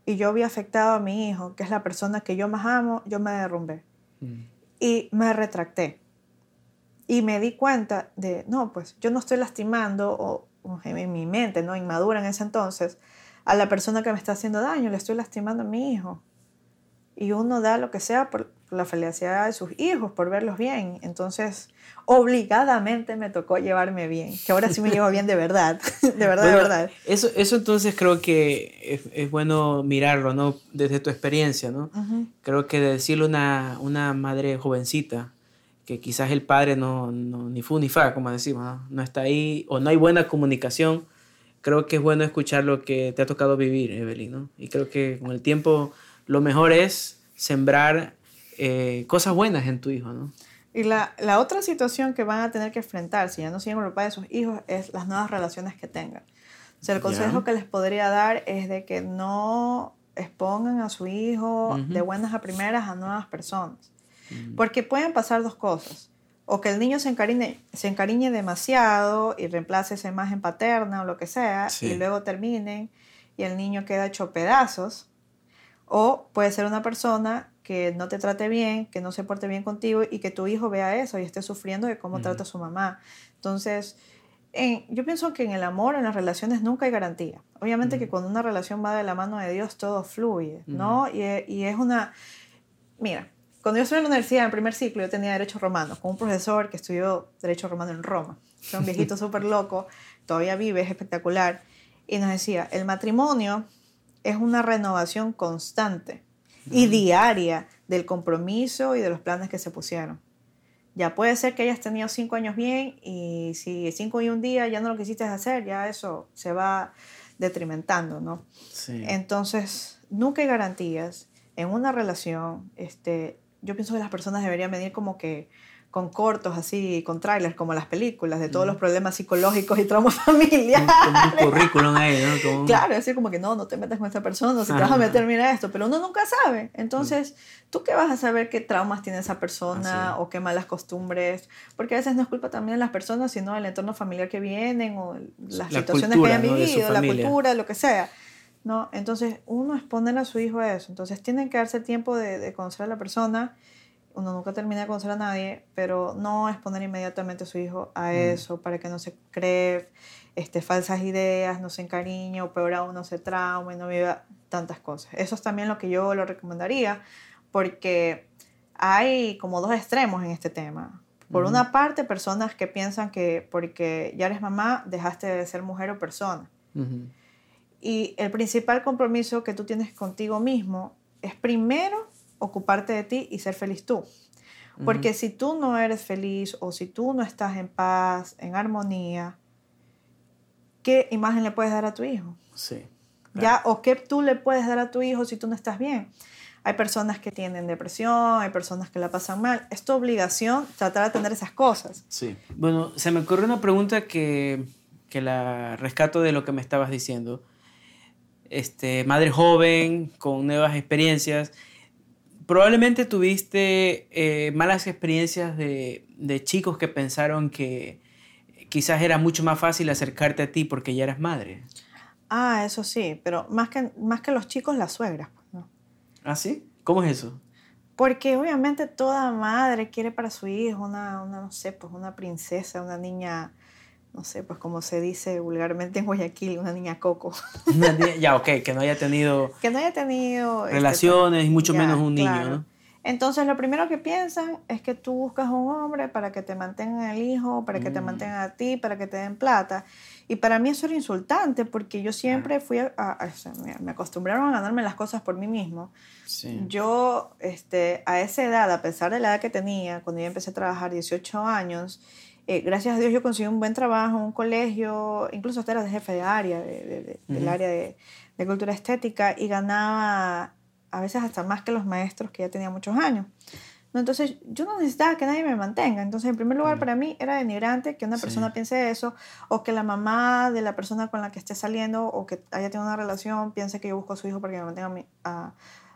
y yo vi afectado a mi hijo, que es la persona que yo más amo, yo me derrumbé. Mm. Y me retracté y me di cuenta de, no, pues yo no estoy lastimando, o, en mi mente, ¿no? Inmadura en ese entonces, a la persona que me está haciendo daño, le estoy lastimando a mi hijo. Y uno da lo que sea por, la felicidad de sus hijos, por verlos bien. Entonces, obligadamente me tocó llevarme bien, que ahora sí me llevo bien de verdad, de verdad, de verdad. Eso, eso entonces creo que es, es, bueno mirarlo, ¿no? Desde tu experiencia, ¿no? Creo que decirle a una, una madre jovencita, que quizás el padre no, no, ni fu ni fa, como decimos, ¿no? está ahí o no hay buena comunicación, creo que es bueno escuchar lo que te ha tocado vivir, Evelyn, ¿no? Y creo que con el tiempo lo mejor es sembrar eh, cosas buenas en tu hijo, ¿no? Y la, la, otra situación que van a tener que enfrentar, si ya no siguen con el padre de sus hijos, es las nuevas relaciones que tengan. O sea, el consejo que les podría dar es de que no expongan a su hijo de buenas a primeras a nuevas personas. Porque pueden pasar dos cosas. O que el niño se encariñe, se encariñe demasiado y reemplace esa imagen paterna o lo que sea, y luego terminen y el niño queda hecho pedazos. O puede ser una persona que no te trate bien, que no se porte bien contigo y que tu hijo vea eso y esté sufriendo de cómo trata a su mamá. Entonces, yo pienso que en el amor, en las relaciones, nunca hay garantía. Obviamente que cuando una relación va de la mano de Dios, todo fluye, ¿no? y, y, es una... Mira, cuando yo estuve en la universidad, en primer ciclo, yo tenía Derecho Romano, con un profesor que estudió Derecho Romano en Roma. Era un viejito súper loco, todavía vive, es espectacular. Y nos decía, el matrimonio es una renovación constante y diaria del compromiso y de los planes que se pusieron. Ya puede ser que hayas tenido cinco años bien y si cinco y un día ya no lo quisiste hacer, ya eso se va detrimentando, ¿no? Sí. Entonces, nunca hay garantías en una relación. Este, yo pienso que las personas deberían venir como que con cortos así, con trailers, como las películas, de todos los problemas psicológicos y traumas familiares. Como un currículum ahí, ¿no? Claro, decir como que no, no te metas con esta persona, si te vas a meter, mira esto, pero uno nunca sabe. Entonces, ¿tú qué vas a saber qué traumas tiene esa persona o qué malas costumbres? Porque a veces no es culpa también de las personas, sino del entorno familiar que vienen o las situaciones que hayan vivido, la cultura, lo que sea. ¿no? Entonces, uno es poner a su hijo a eso. Entonces, tienen que darse tiempo de, de, conocer a la persona. Uno nunca termina de conocer a nadie, pero no es poner inmediatamente a su hijo a mm. eso para que no se cree este, falsas ideas, no se encariñe o peor aún no se trauma y no viva tantas cosas. Eso es también lo que yo lo recomendaría porque hay como dos extremos en este tema. Por una parte, personas que piensan que porque ya eres mamá, dejaste de ser mujer o persona. Y el principal compromiso que tú tienes contigo mismo es primero ocuparte de ti y ser feliz tú. Porque si tú no eres feliz o si tú no estás en paz, en armonía, ¿qué imagen le puedes dar a tu hijo? Sí. ¿Ya? ¿O qué tú le puedes dar a tu hijo si tú no estás bien? Hay personas que tienen depresión, hay personas que la pasan mal. Es tu obligación tratar de atender esas cosas. Sí. Bueno, se me ocurrió una pregunta que, que la rescato de lo que me estabas diciendo. Este, madre joven, con nuevas experiencias. Probablemente tuviste eh, malas experiencias de, de chicos que pensaron que quizás era mucho más fácil acercarte a ti porque ya eras madre. Ah, eso sí, pero más que, más que los chicos, las suegras. ¿Ah, sí? ¿Cómo es eso? Porque obviamente toda madre quiere para su hijo una, una, no sé, pues una princesa, una niña, no sé, pues como se dice vulgarmente en Guayaquil, una niña coco. ya, ok, que no haya tenido... Que no haya tenido... Este, Relaciones y mucho menos un niño, ¿no? Entonces lo primero que piensan es que tú buscas un hombre para que te mantengan el hijo, para que te mm. mantengan a ti, para que te den plata. Y para mí eso era insultante porque yo siempre fui a, me, acostumbraron a ganarme las cosas por mí mismo. Yo este, a esa edad, a pesar de la edad que tenía, cuando yo empecé a trabajar 18 años, eh, gracias a Dios yo conseguí un buen trabajo, un colegio, incluso hasta era de jefe de área, de, del área de, de cultura estética y ganaba a veces hasta más que los maestros que ya tenía muchos años. ¿no? Entonces, yo no necesitaba que nadie me mantenga. Entonces, en primer lugar, para mí era denigrante que una persona piense eso, o que la mamá de la persona con la que esté saliendo o que haya tenido una relación piense que yo busco a su hijo para que me mantenga a mí, a,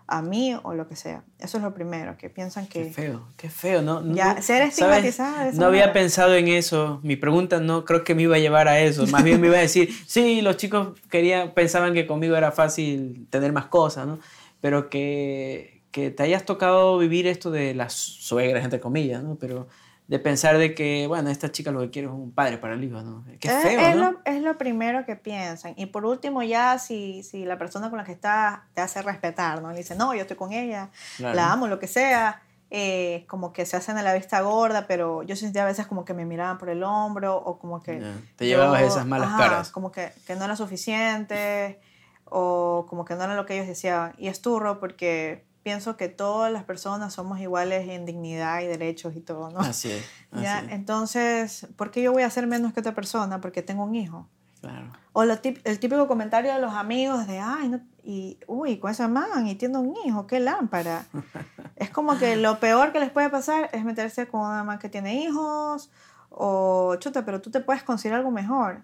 a mí o lo que sea. Eso es lo primero, que piensan que... Qué feo, qué feo, ¿no? Ya, ser estigmatizada. No había pensado en eso. Mi pregunta no creo que me iba a llevar a eso. Más bien me iba a decir, sí, los chicos querían, pensaban que conmigo era fácil tener más cosas, ¿no? pero que, que te hayas tocado vivir esto de las suegras, entre comillas, ¿no? Pero de pensar de que, bueno, esta chica lo que quiere es un padre para el hijo, ¿no? Qué feo, es, ¿no? Lo, es lo primero que piensan. Y por último, ya si, si la persona con la que estás te hace respetar, ¿no? Le dice, no, yo estoy con ella, la amo, lo que sea. Eh, como que se hacen a la vista gorda, pero yo sentía a veces como que me miraban por el hombro o como que... Te llevabas esas malas caras. Como que, que no era suficiente o como que no era lo que ellos deseaban. Y es turro porque pienso que todas las personas somos iguales en dignidad y derechos y todo, ¿no? Así es. ¿Ya? Entonces, ¿por qué yo voy a ser menos que otra persona? Porque tengo un hijo. Claro. O el típico comentario de los amigos de, ay, no, y, uy, con esa man, y tiene un hijo, qué lámpara. es como que lo peor que les puede pasar es meterse con una man que tiene hijos, o chuta, pero tú te puedes conseguir algo mejor.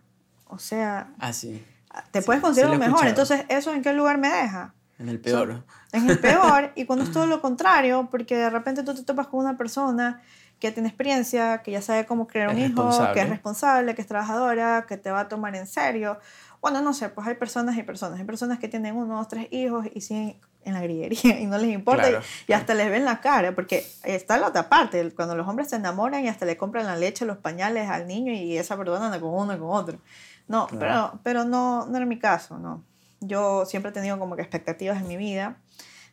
O sea, Así. te puedes conseguir algo mejor. Entonces, ¿eso en qué lugar me deja? En el peor. en el peor, y cuando es todo lo contrario, porque de repente tú te topas con una persona que tiene experiencia, que ya sabe cómo crear un hijo, que es responsable, que es trabajadora, que te va a tomar en serio. Bueno, no sé, pues hay personas y personas. Hay personas que tienen uno, dos, tres hijos y siguen en la grillería y no les importa y, hasta les ven la cara, porque está la otra parte, cuando los hombres se enamoran y hasta le compran la leche, los pañales al niño y esa persona anda con uno y con otro. No, pero, pero no, no era mi caso, no. Yo siempre he tenido como que expectativas en mi vida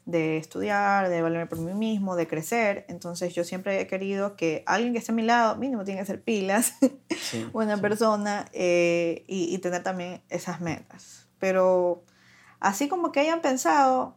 de estudiar, de valerme por mí mismo, de crecer. Entonces yo siempre he querido que alguien que esté a mi lado, mínimo tiene que ser pilas, buena persona eh, y, y, tener también esas metas. Pero así como que hayan pensado,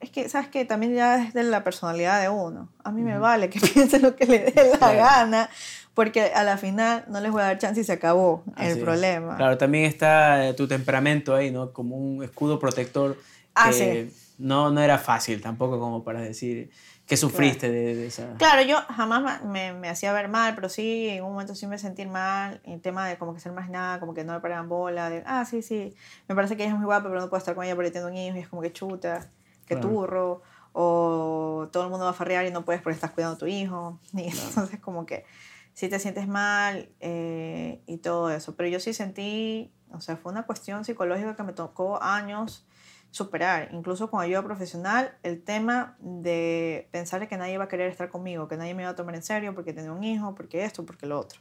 es que, ¿sabes que También ya es de la personalidad de uno. A mí me vale que piense lo que le dé la gana, porque a la final no les voy a dar chance y se acabó el problema. Claro, también está eh, tu temperamento ahí, ¿no? Como un escudo protector. Ah, sí no, no era fácil tampoco como para decir que sufriste de, esa... Claro, yo jamás me, me, hacía ver mal, pero sí, en un momento sí me sentí mal, el tema de como que ser más nada, como que no me paraban bola, de, ah, sí, sí, me parece que ella es muy guapa, pero no puedo estar con ella porque tengo un hijo y es como que chuta, que turro, o todo el mundo va a farrear y no puedes porque estás cuidando a tu hijo, y entonces como que sí te sientes mal eh, y todo eso, pero yo sí sentí, o sea, fue una cuestión psicológica que me tocó años, superar, incluso con ayuda profesional, el tema de pensar que nadie va a querer estar conmigo, que nadie me va a tomar en serio porque tengo un hijo, porque esto, porque lo otro.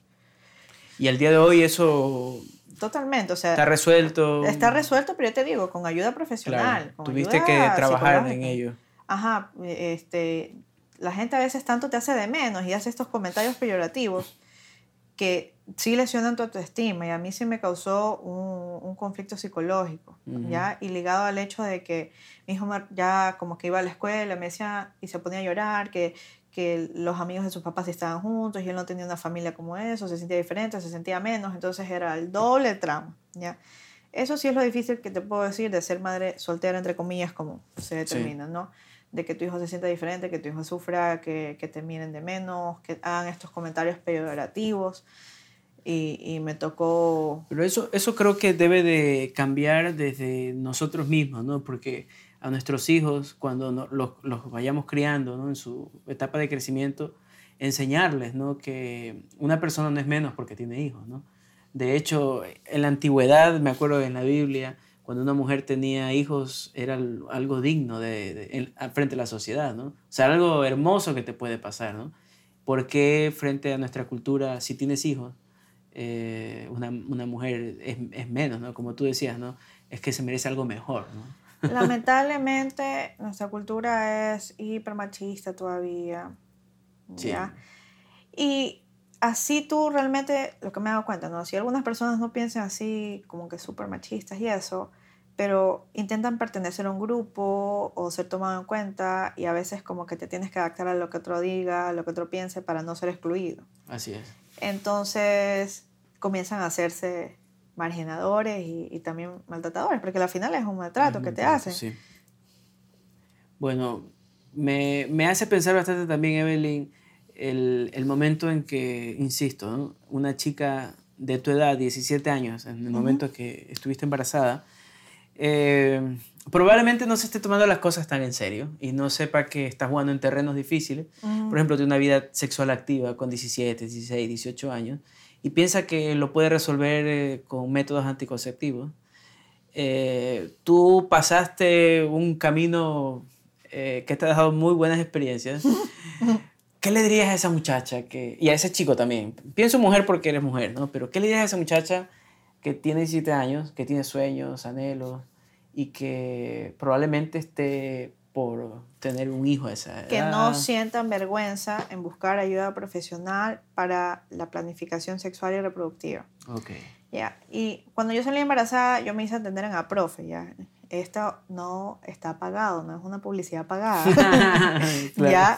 Y al día de hoy eso... Totalmente, o sea... Está resuelto. Está resuelto, pero yo te digo, con ayuda profesional. Tuviste que trabajar en ello. Ajá, este, la gente a veces tanto te hace de menos y hace estos comentarios peyorativos que sí lesionan tu autoestima y a mí sí me causó un, un conflicto psicológico, ¿ya? Y ligado al hecho de que mi hijo ya como que iba a la escuela, me decía y se ponía a llorar, que, que los amigos de sus papás estaban juntos y él no tenía una familia como eso, se sentía diferente, se sentía menos, entonces era el doble tramo, ¿ya? Eso sí es lo difícil que te puedo decir de ser madre soltera, entre comillas, como se determina, ¿no? De que tu hijo se sienta diferente, que tu hijo sufra, que, que te miren de menos, que hagan estos comentarios peyorativos. Y, y, me tocó... Pero eso, eso creo que debe de cambiar desde nosotros mismos, ¿no? Porque a nuestros hijos, cuando los, los, vayamos criando, ¿no? En su etapa de crecimiento, enseñarles, ¿no? Que una persona no es menos porque tiene hijos, ¿no? De hecho, en la antigüedad, me acuerdo en la Biblia, cuando una mujer tenía hijos, era algo digno de, frente a la sociedad, ¿no? O sea, algo hermoso que te puede pasar, ¿no? ¿Por qué frente a nuestra cultura, si tienes hijos, eh, una, una, mujer es, es, menos, ¿no? Como tú decías, ¿no? Es que se merece algo mejor, ¿no? Lamentablemente, nuestra cultura es hipermachista todavía. ¿ya? Y así tú realmente, lo que me he dado cuenta, ¿no? Si algunas personas no piensan así, como que súper machistas y eso, pero intentan pertenecer a un grupo o ser tomado en cuenta y a veces como que te tienes que adaptar a lo que otro diga, a lo que otro piense para no ser excluido. Así es. Entonces comienzan a hacerse marginadores y, también maltratadores, porque al final es un maltrato que te hacen. Sí. Bueno, me, me hace pensar bastante también, Evelyn, el, el momento en que, insisto, una chica de tu edad, 17 años, en el momento que estuviste embarazada, eh, probablemente no se esté tomando las cosas tan en serio y no sepa que está jugando en terrenos difíciles. Por ejemplo, tiene una vida sexual activa con 17, 16, 18 años y piensa que lo puede resolver eh, con métodos anticonceptivos. Eh, tú pasaste un camino que te ha dejado muy buenas experiencias. ¿Qué le dirías a esa muchacha que, y a ese chico también? Pienso mujer porque eres mujer, ¿no? Pero ¿qué le dirías a esa muchacha que tiene 17 años, que tiene sueños, anhelos y que probablemente esté por tener un hijo a esa edad? Que no sientan vergüenza en buscar ayuda profesional para la planificación sexual y reproductiva. Ok. Ya, y cuando yo salí embarazada, yo me hice entender en a profe, ya. Esto no está pagado, no es una publicidad pagada. Ya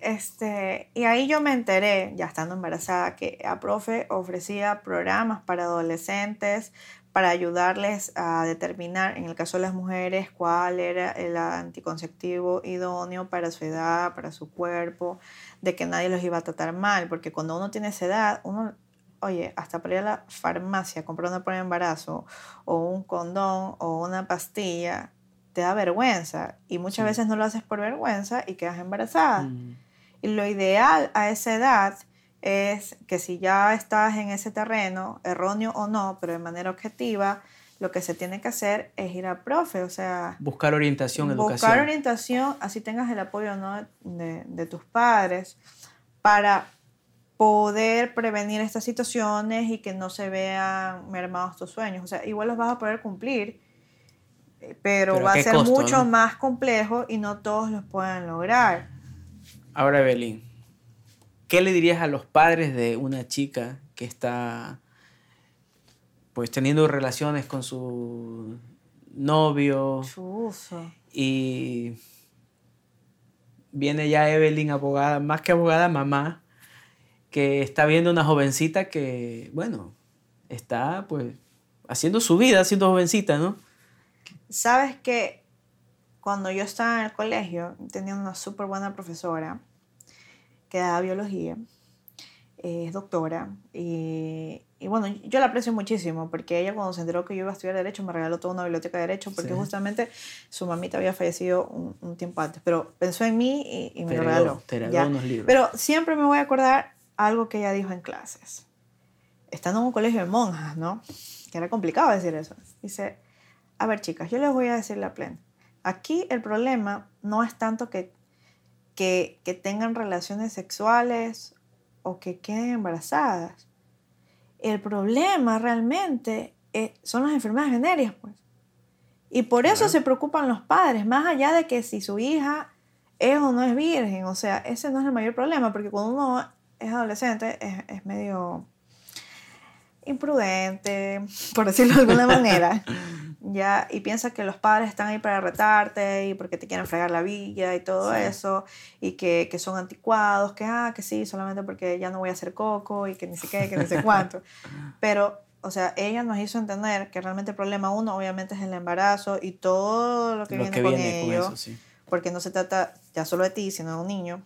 este, y ahí yo me enteré, ya estando embarazada, que a profe ofrecía programas para adolescentes para ayudarles a determinar, en el caso de las mujeres, cuál era el anticonceptivo idóneo para su edad, para su cuerpo, de que nadie los iba a tratar mal, porque cuando uno tiene esa edad, uno, oye, hasta para ir a la farmacia comprar una prueba de embarazo o un condón o una pastilla, te da vergüenza y muchas veces no lo haces por vergüenza y quedas embarazada. Mm. Y lo ideal a esa edad es que si ya estás en ese terreno, erróneo o no, pero de manera objetiva, lo que se tiene que hacer es ir a profe, o sea... Buscar orientación, buscar educación. Buscar orientación, así tengas el apoyo ¿no? de, de tus padres, para poder prevenir estas situaciones y que no se vean mermados tus sueños. O sea, igual los vas a poder cumplir, pero, va a ser mucho más complejo y no todos los pueden lograr. Ahora, Evelyn, ¿qué le dirías a los padres de una chica que está pues teniendo relaciones con su novio? Y viene ya Evelyn, abogada, más que abogada, mamá, que está viendo una jovencita que, bueno, está pues haciendo su vida, siendo jovencita, ¿no? Sabes que cuando yo estaba en el colegio, tenía una súper buena profesora que daba biología, es doctora, y, y, bueno, yo la aprecio muchísimo porque ella cuando se enteró que yo iba a estudiar Derecho me regaló toda una biblioteca de Derecho porque justamente su mamita había fallecido un, tiempo antes, pero pensó en mí y, me lo regaló. Te regaló unos libros. Pero siempre me voy a acordar algo que ella dijo en clases. Estando en un colegio de monjas, ¿no? Que era complicado decir eso. Dice, a ver, chicas, yo les voy a decir la plena. Aquí el problema no es tanto que, que, tengan relaciones sexuales o que queden embarazadas. El problema realmente eh, son las enfermedades venéreas, pues. Y por eso se preocupan los padres, más allá de que si su hija es o no es virgen. O sea, ese no es el mayor problema, porque cuando uno es adolescente, es, es medio imprudente, por decirlo de alguna manera, ya, y piensa que los padres están ahí para retarte y porque te quieren fregar la villa y todo eso, y que, que, son anticuados, que, ah, que sí, solamente porque ya no voy a hacer coco y que ni sé qué, que ni sé cuánto. Pero, o sea, ella nos hizo entender que realmente el problema uno, obviamente, es el embarazo y todo lo que viene, con ello, porque no se trata ya solo de ti, sino de un niño,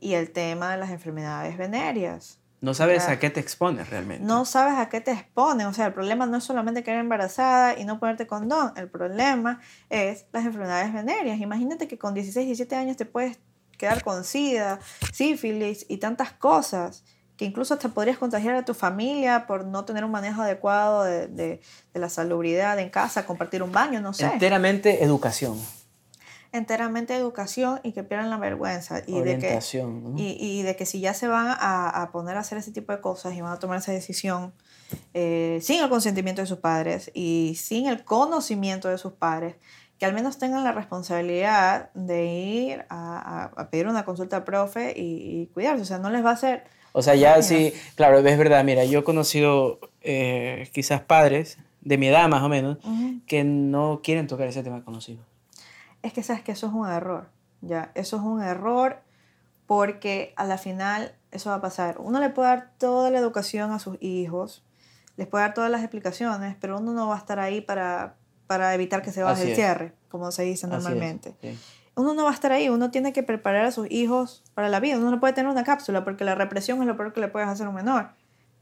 y el tema de las enfermedades venéreas no sabes a qué te expones realmente. No sabes a qué te expones. O sea, el problema no es solamente quedar embarazada y no ponerte condón. El problema es las enfermedades venéreas. Imagínate que con 16, 17 años te puedes quedar con sida, sífilis y tantas cosas que incluso te podrías contagiar a tu familia por no tener un manejo adecuado de, de, de la salubridad en casa, compartir un baño, no sé. Enteramente educación enteramente educación y que pierdan la vergüenza. Y de que, y, y, de que si ya se van a, a, poner a hacer ese tipo de cosas y van a tomar esa decisión eh, sin el consentimiento de sus padres y sin el conocimiento de sus padres, que al menos tengan la responsabilidad de ir a, a pedir una consulta al profe y, y, cuidarse. O sea, no les va a hacer... O sea, ya sí, claro, es verdad. Mira, yo he conocido eh, quizás padres de mi edad más o menos que no quieren tocar ese tema con los hijos es que sabes que eso es un error, ¿ya? Eso es un error porque a la final eso va a pasar. Uno le puede dar toda la educación a sus hijos, les puede dar todas las explicaciones, pero uno no va a estar ahí para, para evitar que se baje el cierre, como se dice normalmente. Uno no va a estar ahí, uno tiene que preparar a sus hijos para la vida. Uno no puede tener una cápsula porque la represión es lo peor que le puedes hacer a un menor.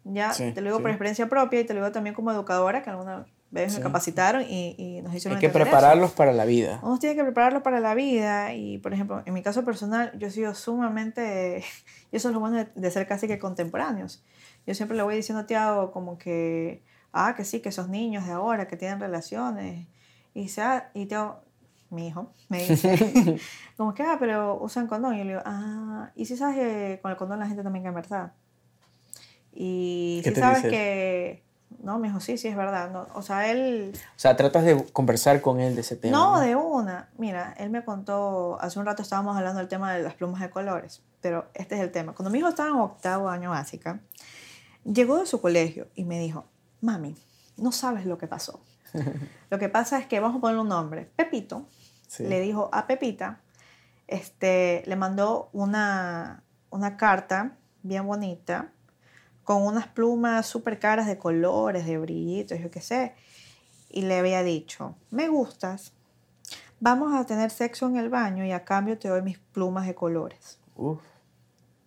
Ya te lo digo por experiencia propia y te lo digo también como educadora, que alguna me capacitaron y, y, nos hicieron Hay que prepararlos para la vida. Uno tiene que prepararlos para la vida y, por ejemplo, en mi caso personal, yo he sido sumamente, y eso es lo bueno de, ser casi que contemporáneos. Yo siempre le voy diciendo a Tiago como que, ah, que sí, que esos niños de ahora que tienen relaciones, y, sea, y Tiago, mi hijo, me dice, como que, ah, pero usan condón. Y yo le digo, ah, y si sabes que con el condón la gente también queda embarazada. Y si sabes que no, me dijo, sí, sí, es verdad. No, o sea, él... O sea, tratas de conversar con él de ese tema. No, de una. Mira, él me contó, hace un rato estábamos hablando del tema de las plumas de colores, pero este es el tema. Cuando mi hijo estaba en octavo año básica, llegó de su colegio y me dijo, mami, no sabes lo que pasó. lo que pasa es que vamos a ponerle un nombre. Pepito le dijo a Pepita, este, le mandó una, una carta bien bonita con unas plumas súper caras de colores, de brillitos, yo qué sé. Y le había dicho, me gustas, vamos a tener sexo en el baño y a cambio te doy mis plumas de colores. Uf.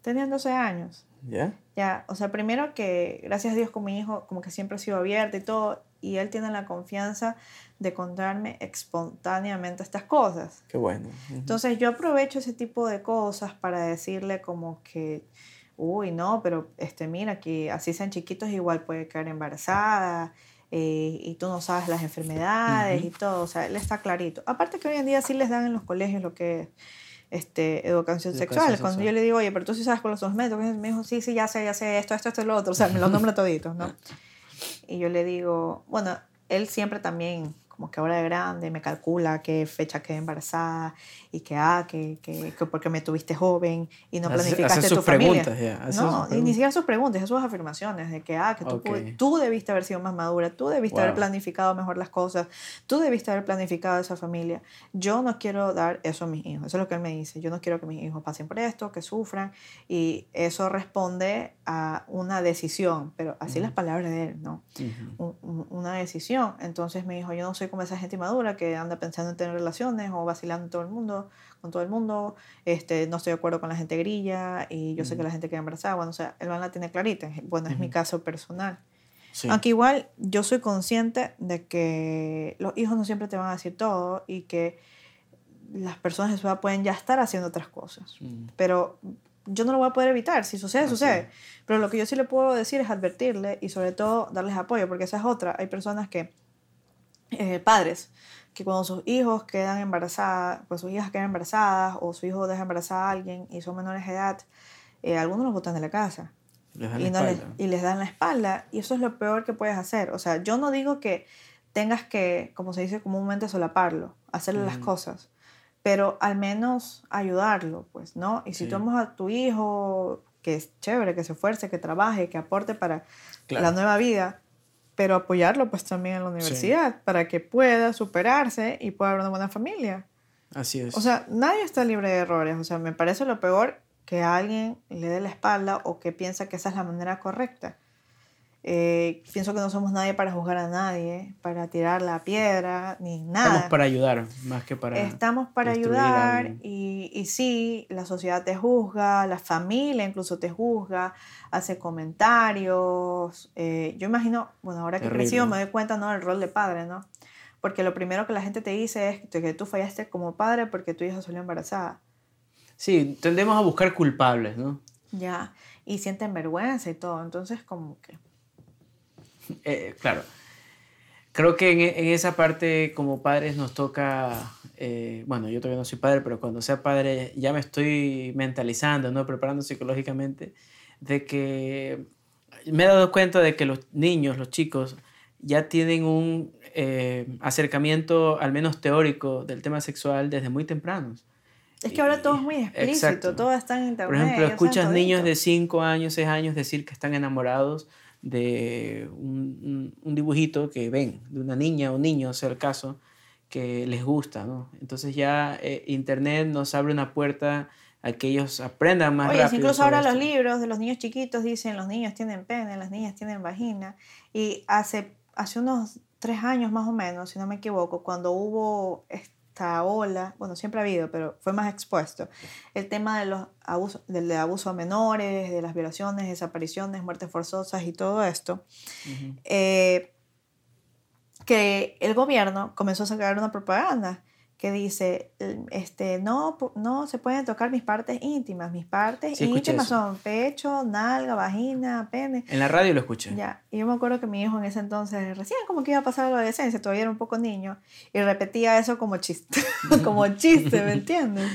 Tenía 12 años. ¿Ya? Ya, o sea, primero que gracias a Dios con mi hijo como que siempre ha sido abierto y todo, y él tiene la confianza de contarme espontáneamente estas cosas. Qué bueno. Entonces yo aprovecho ese tipo de cosas para decirle como que uy, no, pero este, mira, que así sean chiquitos igual puede quedar embarazada eh, y tú no sabes las enfermedades y todo, o sea, él está clarito. Aparte que hoy en día sí les dan en los colegios lo que es este, educación, sexual. Cuando yo le digo, oye, pero tú sí sabes con los métodos, me dijo, sí, sí, ya sé, ya sé esto, esto, esto lo otro, o sea, me lo nombra toditos, ¿no? Y yo le digo, bueno, él siempre también como que ahora de grande me calcula qué fecha quedé embarazada y que, ah, que, que, que porque me tuviste joven y no planificaste tu familia. no, ni siquiera sus preguntas, sus afirmaciones de que, ah, que tú, tú debiste haber sido más madura, tú debiste haber planificado mejor las cosas, tú debiste haber planificado esa familia. Yo no quiero dar eso a mis hijos, eso es lo que él me dice. Yo no quiero que mis hijos pasen por esto, que sufran y eso responde a una decisión, pero así las palabras de él, ¿no? una decisión. Entonces me dijo, yo no soy como esa gente madura que anda pensando en tener relaciones o vacilando todo el mundo, con todo el mundo, este, no estoy de acuerdo con la gente grilla y yo sé que la gente queda embarazada, bueno, o sea, él la tiene clarita, bueno, es mi caso personal. Aunque igual yo soy consciente de que los hijos no siempre te van a decir todo y que las personas de su edad pueden ya estar haciendo otras cosas, pero yo no lo voy a poder evitar, si sucede, sucede. Pero lo que yo sí le puedo decir es advertirle y sobre todo darles apoyo, porque esa es otra. Hay personas que eh, padres que cuando sus hijos quedan embarazadas, pues sus hijas quedan embarazadas o su hijo deja embarazada a alguien y son menores de edad, eh, algunos los botan de la casa. y, les, y les dan la espalda. Y eso es lo peor que puedes hacer. O sea, yo no digo que tengas que, como se dice comúnmente, solaparlo, hacerle las cosas, pero al menos ayudarlo, pues, ¿no? Y si tú amas a tu hijo, que es chévere, que se esfuerce, que trabaje, que aporte para la nueva vida, pero apoyarlo pues también en la universidad para que pueda superarse y pueda haber una buena familia. Así es. O sea, nadie está libre de errores. O sea, me parece lo peor que alguien le dé la espalda o que piensa que esa es la manera correcta. Eh, pienso que no somos nadie para juzgar a nadie, para tirar la piedra, ni nada. Estamos para ayudar, más que para... Estamos para ayudar y, y, sí, la sociedad te juzga, la familia incluso te juzga, hace comentarios. Eh, yo imagino, bueno, ahora que he crecido me doy cuenta, ¿no? El rol de padre, ¿no? Porque lo primero que la gente te dice es que tú fallaste como padre porque tu hija salió embarazada. Sí, tendemos a buscar culpables, ¿no? Ya, y sienten vergüenza y todo, entonces como que eh, claro. Creo que en, esa parte como padres nos toca, eh, bueno, yo todavía no soy padre, pero cuando sea padre ya me estoy mentalizando, ¿no? Preparando psicológicamente, de que me he dado cuenta de que los niños, los chicos, ya tienen un eh, acercamiento al menos teórico del tema sexual desde muy tempranos. Es que ahora todo es muy explícito, todo está en internet. Por ejemplo, escuchas niños de 5 años, 6 años decir que están enamorados de un, un, dibujito que ven, de una niña o niño, sea el caso, que les gusta, ¿no? Entonces ya eh, Internet nos abre una puerta a que ellos aprendan más Oye, rápido. Incluso ahora los libros de los niños chiquitos dicen los niños tienen pene, las niñas tienen vagina. Y hace, hace unos tres años más o menos, si no me equivoco, cuando hubo esta ola, bueno, siempre ha habido, pero fue más expuesto, el tema de los abusos, del abuso a menores, de las violaciones, desapariciones, muertes forzosas y todo esto, eh, que el gobierno comenzó a sacar una propaganda que dice, este, no, no se pueden tocar mis partes íntimas. Mis partes íntimas son pecho, nalga, vagina, pene. En la radio lo escuché. Ya, y yo me acuerdo que mi hijo en ese entonces, recién como que iba a pasar a la adolescencia, todavía era un poco niño, y repetía eso como chiste, como chiste, ¿me entiendes?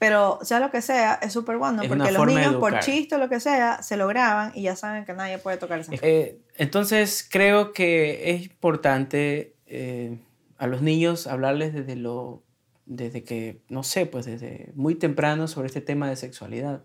Pero sea lo que sea, es súper bueno, porque los niños por chiste o lo que sea, se lo graban y ya saben que nadie puede tocar esa eh, Entonces creo que es importante... Eh, a los niños hablarles desde lo, desde que, no sé, pues desde muy temprano sobre este tema de sexualidad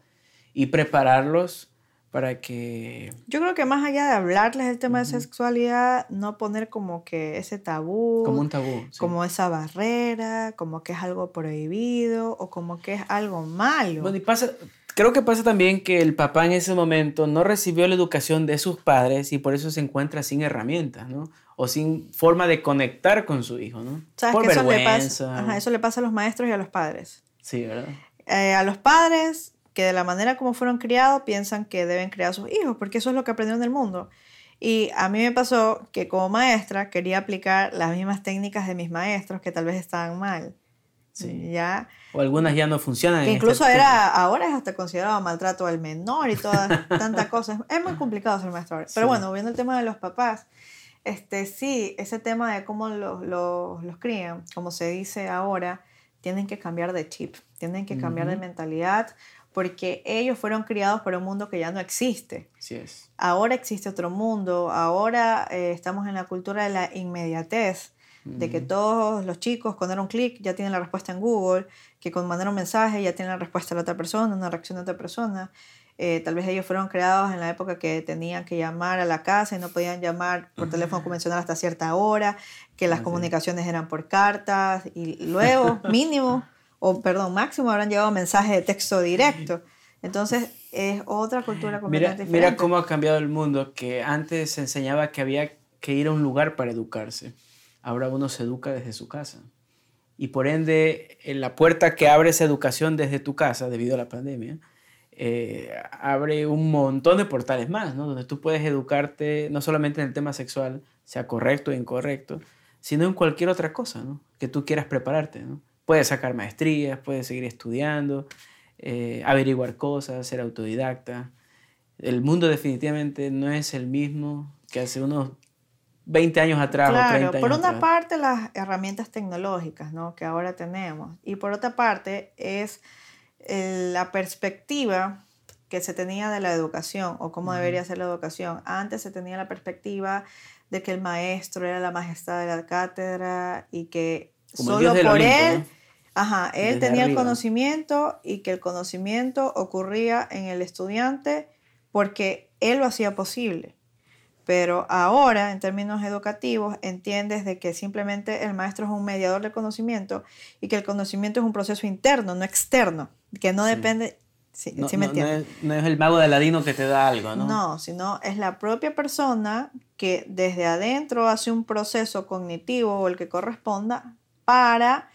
y prepararlos para que... Yo creo que más allá de hablarles del tema de sexualidad, no poner como que ese tabú. Como un tabú. Como esa barrera, como que es algo prohibido o como que es algo malo. Bueno, y pasa, creo que pasa también que el papá en ese momento no recibió la educación de sus padres y por eso se encuentra sin herramientas, ¿no? O sin forma de conectar con su hijo, ¿no? ¿Sabes Por vergüenza. Eso le, pasa, eso le pasa a los maestros y a los padres. Sí, ¿verdad? Eh, a los padres que de la manera como fueron criados piensan que deben criar a sus hijos, porque eso es lo que aprendieron del mundo. Y a mí me pasó que como maestra quería aplicar las mismas técnicas de mis maestros que tal vez estaban mal. Sí. ¿Ya? O algunas ya no funcionan. Que incluso este era, ahora es hasta considerado maltrato al menor y todas tantas cosas. Es muy complicado ser maestro ahora. Pero bueno, viendo el tema de los papás, este, sí, ese tema de cómo los, los, los crían, como se dice ahora, tienen que cambiar de chip, tienen que cambiar de mentalidad, porque ellos fueron criados por un mundo que ya no existe. Así es. Ahora existe otro mundo, ahora eh, estamos en la cultura de la inmediatez, de que todos los chicos con dar un clic ya tienen la respuesta en Google, que con mandar un mensaje ya tienen la respuesta de la otra persona, una reacción de otra persona. Eh, tal vez ellos fueron creados en la época que tenían que llamar a la casa y no podían llamar por teléfono convencional hasta cierta hora, que las comunicaciones eran por cartas y luego mínimo, o perdón, máximo habrán llegado mensajes de texto directo. Entonces es otra cultura completamente mira, Mira cómo ha cambiado el mundo, que antes se enseñaba que había que ir a un lugar para educarse. Ahora uno se educa desde su casa. Y por ende, en la puerta que abre esa educación desde tu casa, debido a la pandemia, eh, abre un montón de portales más, ¿no? Donde tú puedes educarte no solamente en el tema sexual, sea correcto o incorrecto, sino en cualquier otra cosa, ¿no? Que tú quieras prepararte, ¿no? Puedes sacar maestrías, puedes seguir estudiando, eh, averiguar cosas, ser autodidacta. El mundo definitivamente no es el mismo que hace unos 20 años atrás o 30 años por una parte las herramientas tecnológicas ¿no? que ahora tenemos y por otra parte es la perspectiva que se tenía de la educación o cómo debería ser la educación. Antes se tenía la perspectiva de que el maestro era la majestad de la cátedra y que solo por él, Ajá, él tenía el conocimiento y que el conocimiento ocurría en el estudiante porque él lo hacía posible. Pero ahora, en términos educativos, entiendes de que simplemente el maestro es un mediador del conocimiento y que el conocimiento es un proceso interno, no externo, que no depende... Sí, no, me no, es, el mago de Aladino que te da algo, ¿no? No, sino es la propia persona que desde adentro hace un proceso cognitivo o el que corresponda para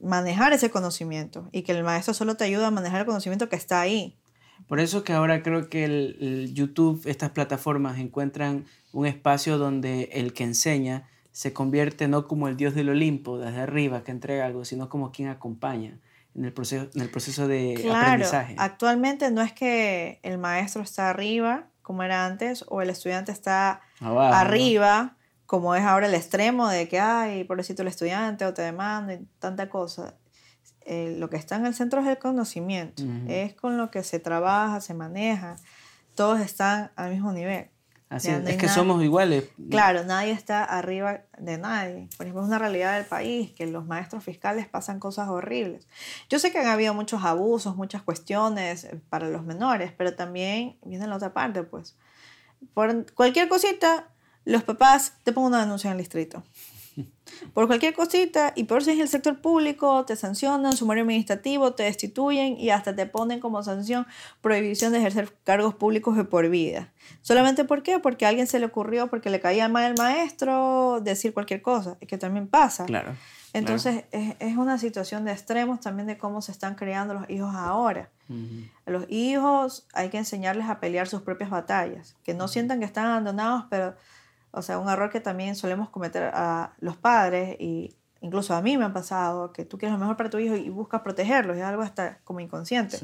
manejar ese conocimiento y que el maestro solo te ayuda a manejar el conocimiento que está ahí. Por eso que ahora creo que el, YouTube, estas plataformas encuentran un espacio donde el que enseña se convierte no como el dios del Olimpo, desde arriba, que entrega algo, sino como quien acompaña en el proceso, en el proceso de claro, Actualmente no es que el maestro está arriba, como era antes, o el estudiante está arriba, como es ahora el extremo de que, ay, pobrecito el estudiante, o te demando, y tanta cosa. Eh, lo que está en el centro es el conocimiento, es con lo que se trabaja, se maneja, todos están al mismo nivel. Así es, que somos iguales. Claro, nadie está arriba de nadie. Por ejemplo, es una realidad del país que los maestros fiscales pasan cosas horribles. Yo sé que han habido muchos abusos, muchas cuestiones eh, para los menores, pero también viene la otra parte, pues. Por cualquier cosita, los papás te ponen una denuncia en el distrito. Por cualquier cosita, y por si es el sector público, te sancionan, sumario administrativo, te destituyen y hasta te ponen como sanción prohibición de ejercer cargos públicos de por vida. ¿Solamente por qué? Porque a alguien se le ocurrió, porque le caía mal el maestro, decir cualquier cosa, que también pasa. Claro. Entonces Es, es, una situación de extremos también de cómo se están creando los hijos ahora. A los hijos hay que enseñarles a pelear sus propias batallas, que no sientan que están abandonados, pero o sea, un error que también solemos cometer a los padres y incluso a mí me ha pasado que tú quieres lo mejor para tu hijo y buscas protegerlo, es algo hasta como inconsciente.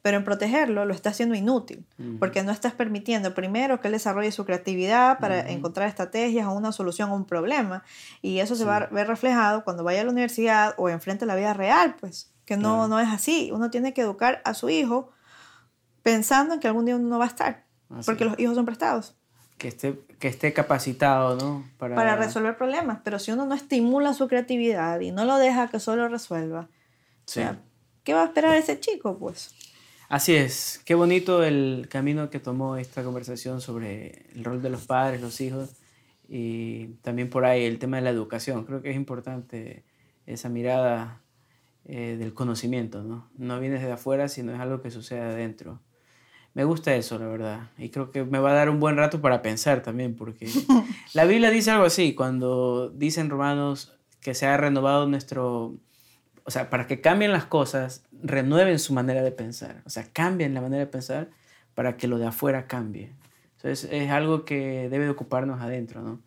Pero en protegerlo lo estás haciendo inútil, porque no estás permitiendo primero que él desarrolle su creatividad para encontrar estrategias o una solución a un problema. Y eso se va a ver reflejado cuando vaya a la universidad o enfrente a la vida real, pues, que no, no es así. Uno tiene que educar a su hijo pensando en que algún día uno no va a estar, porque los hijos son prestados que esté, que esté capacitado, ¿no? Para... para resolver problemas, pero si uno no estimula su creatividad y no lo deja que solo resuelva, ¿qué va a esperar ese chico, pues? Así es, qué bonito el camino que tomó esta conversación sobre el rol de los padres, los hijos y también por ahí el tema de la educación. Creo que es importante esa mirada eh, del conocimiento, ¿no? No viene desde afuera, sino es algo que sucede adentro. Me gusta eso, la verdad. Y creo que me va a dar un buen rato para pensar también, porque la Biblia dice algo así, cuando dicen romanos que se ha renovado nuestro... O sea, para que cambien las cosas, renueven su manera de pensar. O sea, cambien la manera de pensar para que lo de afuera cambie. Entonces es algo que debe de ocuparnos adentro, ¿no?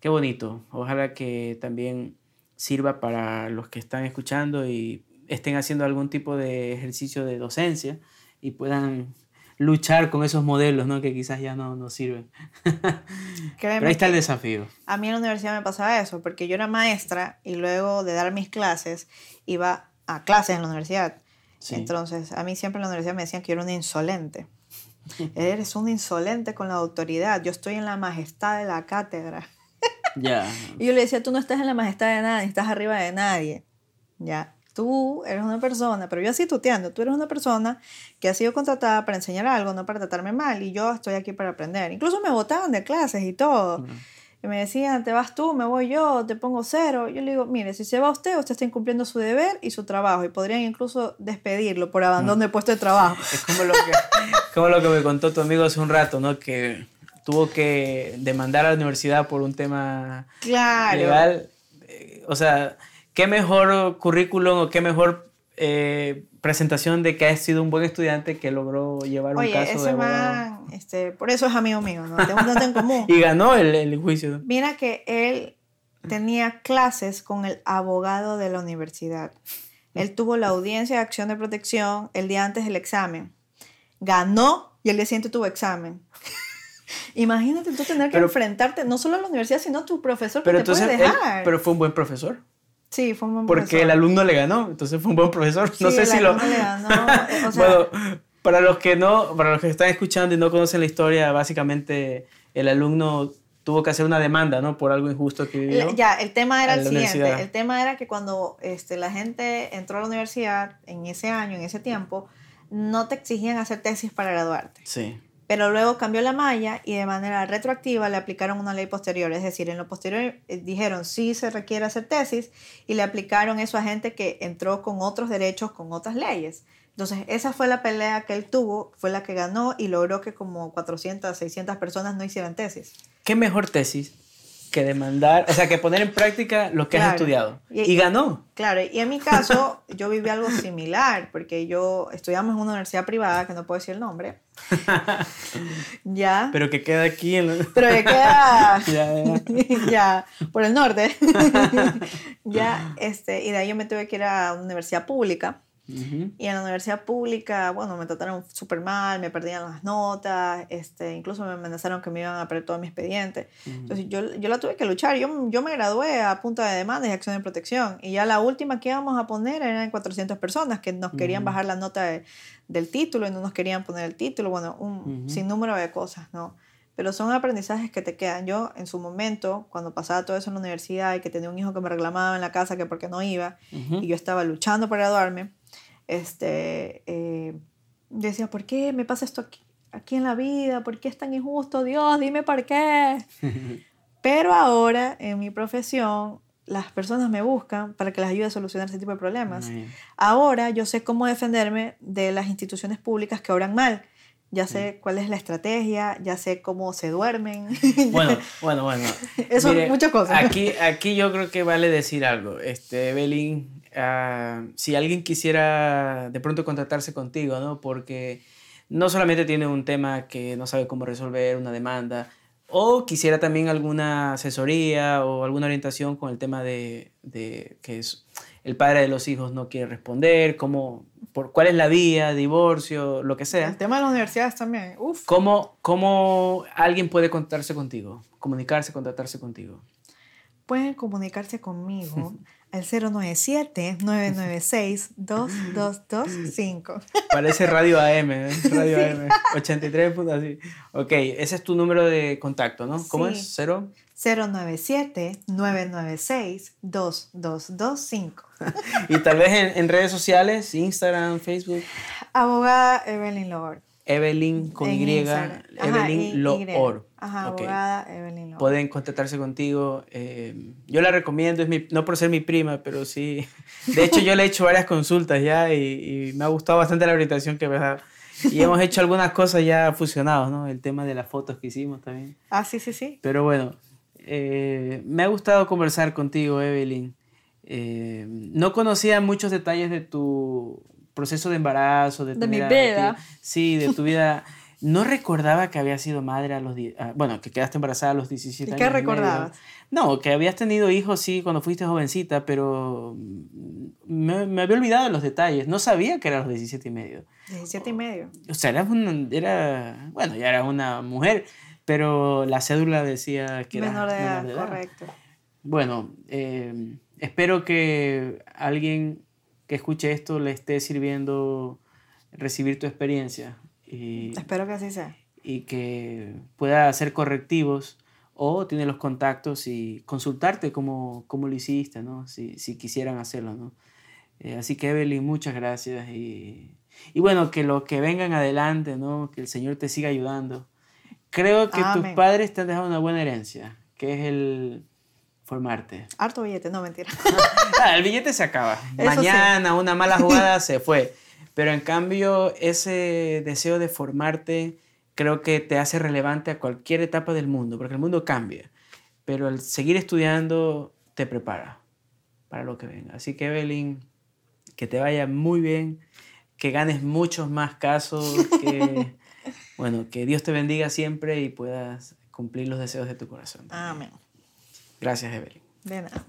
Qué bonito. Ojalá que también sirva para los que están escuchando y estén haciendo algún tipo de ejercicio de docencia y puedan luchar con esos modelos, ¿no? Que quizás ya no nos sirven. Pero ahí está el desafío. A mí en la universidad me pasaba eso, porque yo era maestra y luego de dar mis clases iba a clases en la universidad. Entonces, a mí siempre en la universidad me decían que yo era un insolente. Eres un insolente con la autoridad. Yo estoy en la majestad de la cátedra. Ya. y yo le decía, tú no estás en la majestad de nadie, estás arriba de nadie. Ya. Tú eres una persona, pero yo así tuteando, tú eres una persona que ha sido contratada para enseñar algo, no para tratarme mal, y yo estoy aquí para aprender. Incluso me botaban de clases y todo. Y me decían, te vas tú, me voy yo, te pongo cero. Yo le digo, mire, si se va usted, usted está incumpliendo su deber y su trabajo. Y podrían incluso despedirlo por abandono de puesto de trabajo. Es como lo, que, como lo que me contó tu amigo hace un rato, ¿no? Que tuvo que demandar a la universidad por un tema claro. legal. Eh, o sea, qué mejor currículum o qué mejor eh, presentación de que ha sido un buen estudiante que logró llevar un caso ese de man, este, por eso es amigo mío, ¿no? Tengo un en común. y ganó el, el juicio. Mira que él tenía clases con el abogado de la universidad. Él tuvo la audiencia de acción de protección el día antes del examen. Ganó y el día siguiente tuvo examen. Imagínate tú tener que enfrentarte no solo a la universidad, sino a tu profesor que pero te puede dejar. pero fue un buen profesor. Sí, fue un buen Porque el alumno le ganó, entonces fue un buen profesor. no sé si lo. Le ganó, bueno, para los que no, para los que están escuchando y no conocen la historia, básicamente el alumno tuvo que hacer una demanda, ¿no? Por algo injusto que vivió. Ya, el tema era el siguiente. El tema era que cuando este, la gente entró a la universidad en ese año, en ese tiempo, no te exigían hacer tesis para graduarte. Sí. Pero luego cambió la malla y de manera retroactiva le aplicaron una ley posterior. Es decir, en lo posterior eh, dijeron sí se requiere hacer tesis y le aplicaron eso a gente que entró con otros derechos, con otras leyes. Entonces, esa fue la pelea que él tuvo, fue la que ganó y logró que como 400, 600 personas no hicieran tesis. ¿Qué mejor tesis que demandar, o sea, que poner en práctica lo que has estudiado. Y, ganó. Claro, y en mi caso yo viví algo similar, porque yo estudiamos en una universidad privada, que no puedo decir el nombre. ya. Pero que queda aquí en... Pero que queda... ya, ya. por el norte. ya, este, y de ahí yo me tuve que ir a una universidad pública. Y en la universidad pública, bueno, me trataron súper mal, me perdían las notas, este, incluso me amenazaron que me iban a perder todo mi expediente. Entonces yo, yo la tuve que luchar. Yo, yo me gradué a punta de demandas y acción de protección. Y ya la última que íbamos a poner eran 400 personas que nos querían bajar la nota del título y no nos querían poner el título. Bueno, un sinnúmero de cosas, ¿no? Pero son aprendizajes que te quedan. Yo, en su momento, cuando pasaba todo eso en la universidad y que tenía un hijo que me reclamaba en la casa que porque no iba, y yo estaba luchando para graduarme, este, eh, decía, ¿por qué me pasa esto aquí, aquí en la vida? ¿Por qué es tan injusto? Dios, dime por qué. Pero ahora, en mi profesión, las personas me buscan para que les ayude a solucionar ese tipo de problemas. Ahora yo sé cómo defenderme de las instituciones públicas que obran mal. Ya sé cuál es la estrategia, ya sé cómo se duermen. Bueno, bueno, bueno. Eso, muchas cosas. Aquí, aquí yo creo que vale decir algo. Este, Evelyn, Ah, si alguien quisiera de pronto contactarse contigo, ¿no? Porque no solamente tiene un tema que no sabe cómo resolver, una demanda, o quisiera también alguna asesoría o alguna orientación con el tema de, de que es, el padre de los hijos no quiere responder, cómo, por, cuál es la vía, divorcio, lo que sea. El tema de las universidades también. Uf. ¿Cómo, ¿Cómo alguien puede contactarse contigo? Comunicarse, contactarse contigo. Pueden comunicarse conmigo al 097-996-2225. Parece Radio AM, ¿eh? Radio AM, 83 así. Ok, ese es tu número de contacto, ¿no? ¿Cómo es? ¿Cero? 097-996-2225. y tal vez en, redes sociales, Instagram, Facebook. Abogada Evelyn Lord. Evelyn con Y, Evelyn Loor. Ajá, abogada Evelyn Loor. Pueden contactarse contigo. Eh, yo la recomiendo, es mi, no por ser mi prima, pero sí. De hecho, yo le he hecho varias consultas ya y, me ha gustado bastante la orientación que me da. Y hemos hecho algunas cosas ya fusionados, ¿no? El tema de las fotos que hicimos también. Ah, sí, sí, sí. Pero bueno, eh, me ha gustado conversar contigo, Evelyn. Eh, no conocía muchos detalles de tu proceso de embarazo, de, tu mi vida. Sí, de tu vida. No recordaba que había sido madre a los... Ah, bueno, que quedaste embarazada a los 17 ¿Y años. ¿Qué recordabas? No, que habías tenido hijos, sí, cuando fuiste jovencita, pero me, me, había olvidado de los detalles. No sabía que eras los 17 y medio. 17 y medio. O sea, eras una, era, bueno, ya eras una mujer, pero la cédula decía que era menor de edad. Correcto. Bueno, eh, espero que alguien que escuche esto le esté sirviendo recibir tu experiencia. Y, Espero que así sea. Y que pueda hacer correctivos o tiene los contactos y consultarte como, como lo hiciste, ¿no? Si, si quisieran hacerlo, ¿no? Eh, así que Evelyn, muchas gracias y, y, bueno, que los que vengan adelante, ¿no? Que el Señor te siga ayudando. Creo que tus padres te han dejado una buena herencia, que es el, formarte. Harto billete, no mentira. Ah, el billete se acaba. Mañana una mala jugada se fue. Pero en cambio, ese deseo de formarte creo que te hace relevante a cualquier etapa del mundo, porque el mundo cambia. Pero el seguir estudiando te prepara para lo que venga. Así que Evelyn, que te vaya muy bien, que ganes muchos más casos, que, bueno, que Dios te bendiga siempre y puedas cumplir los deseos de tu corazón. Amén. Gracias, Evelyn. De nada.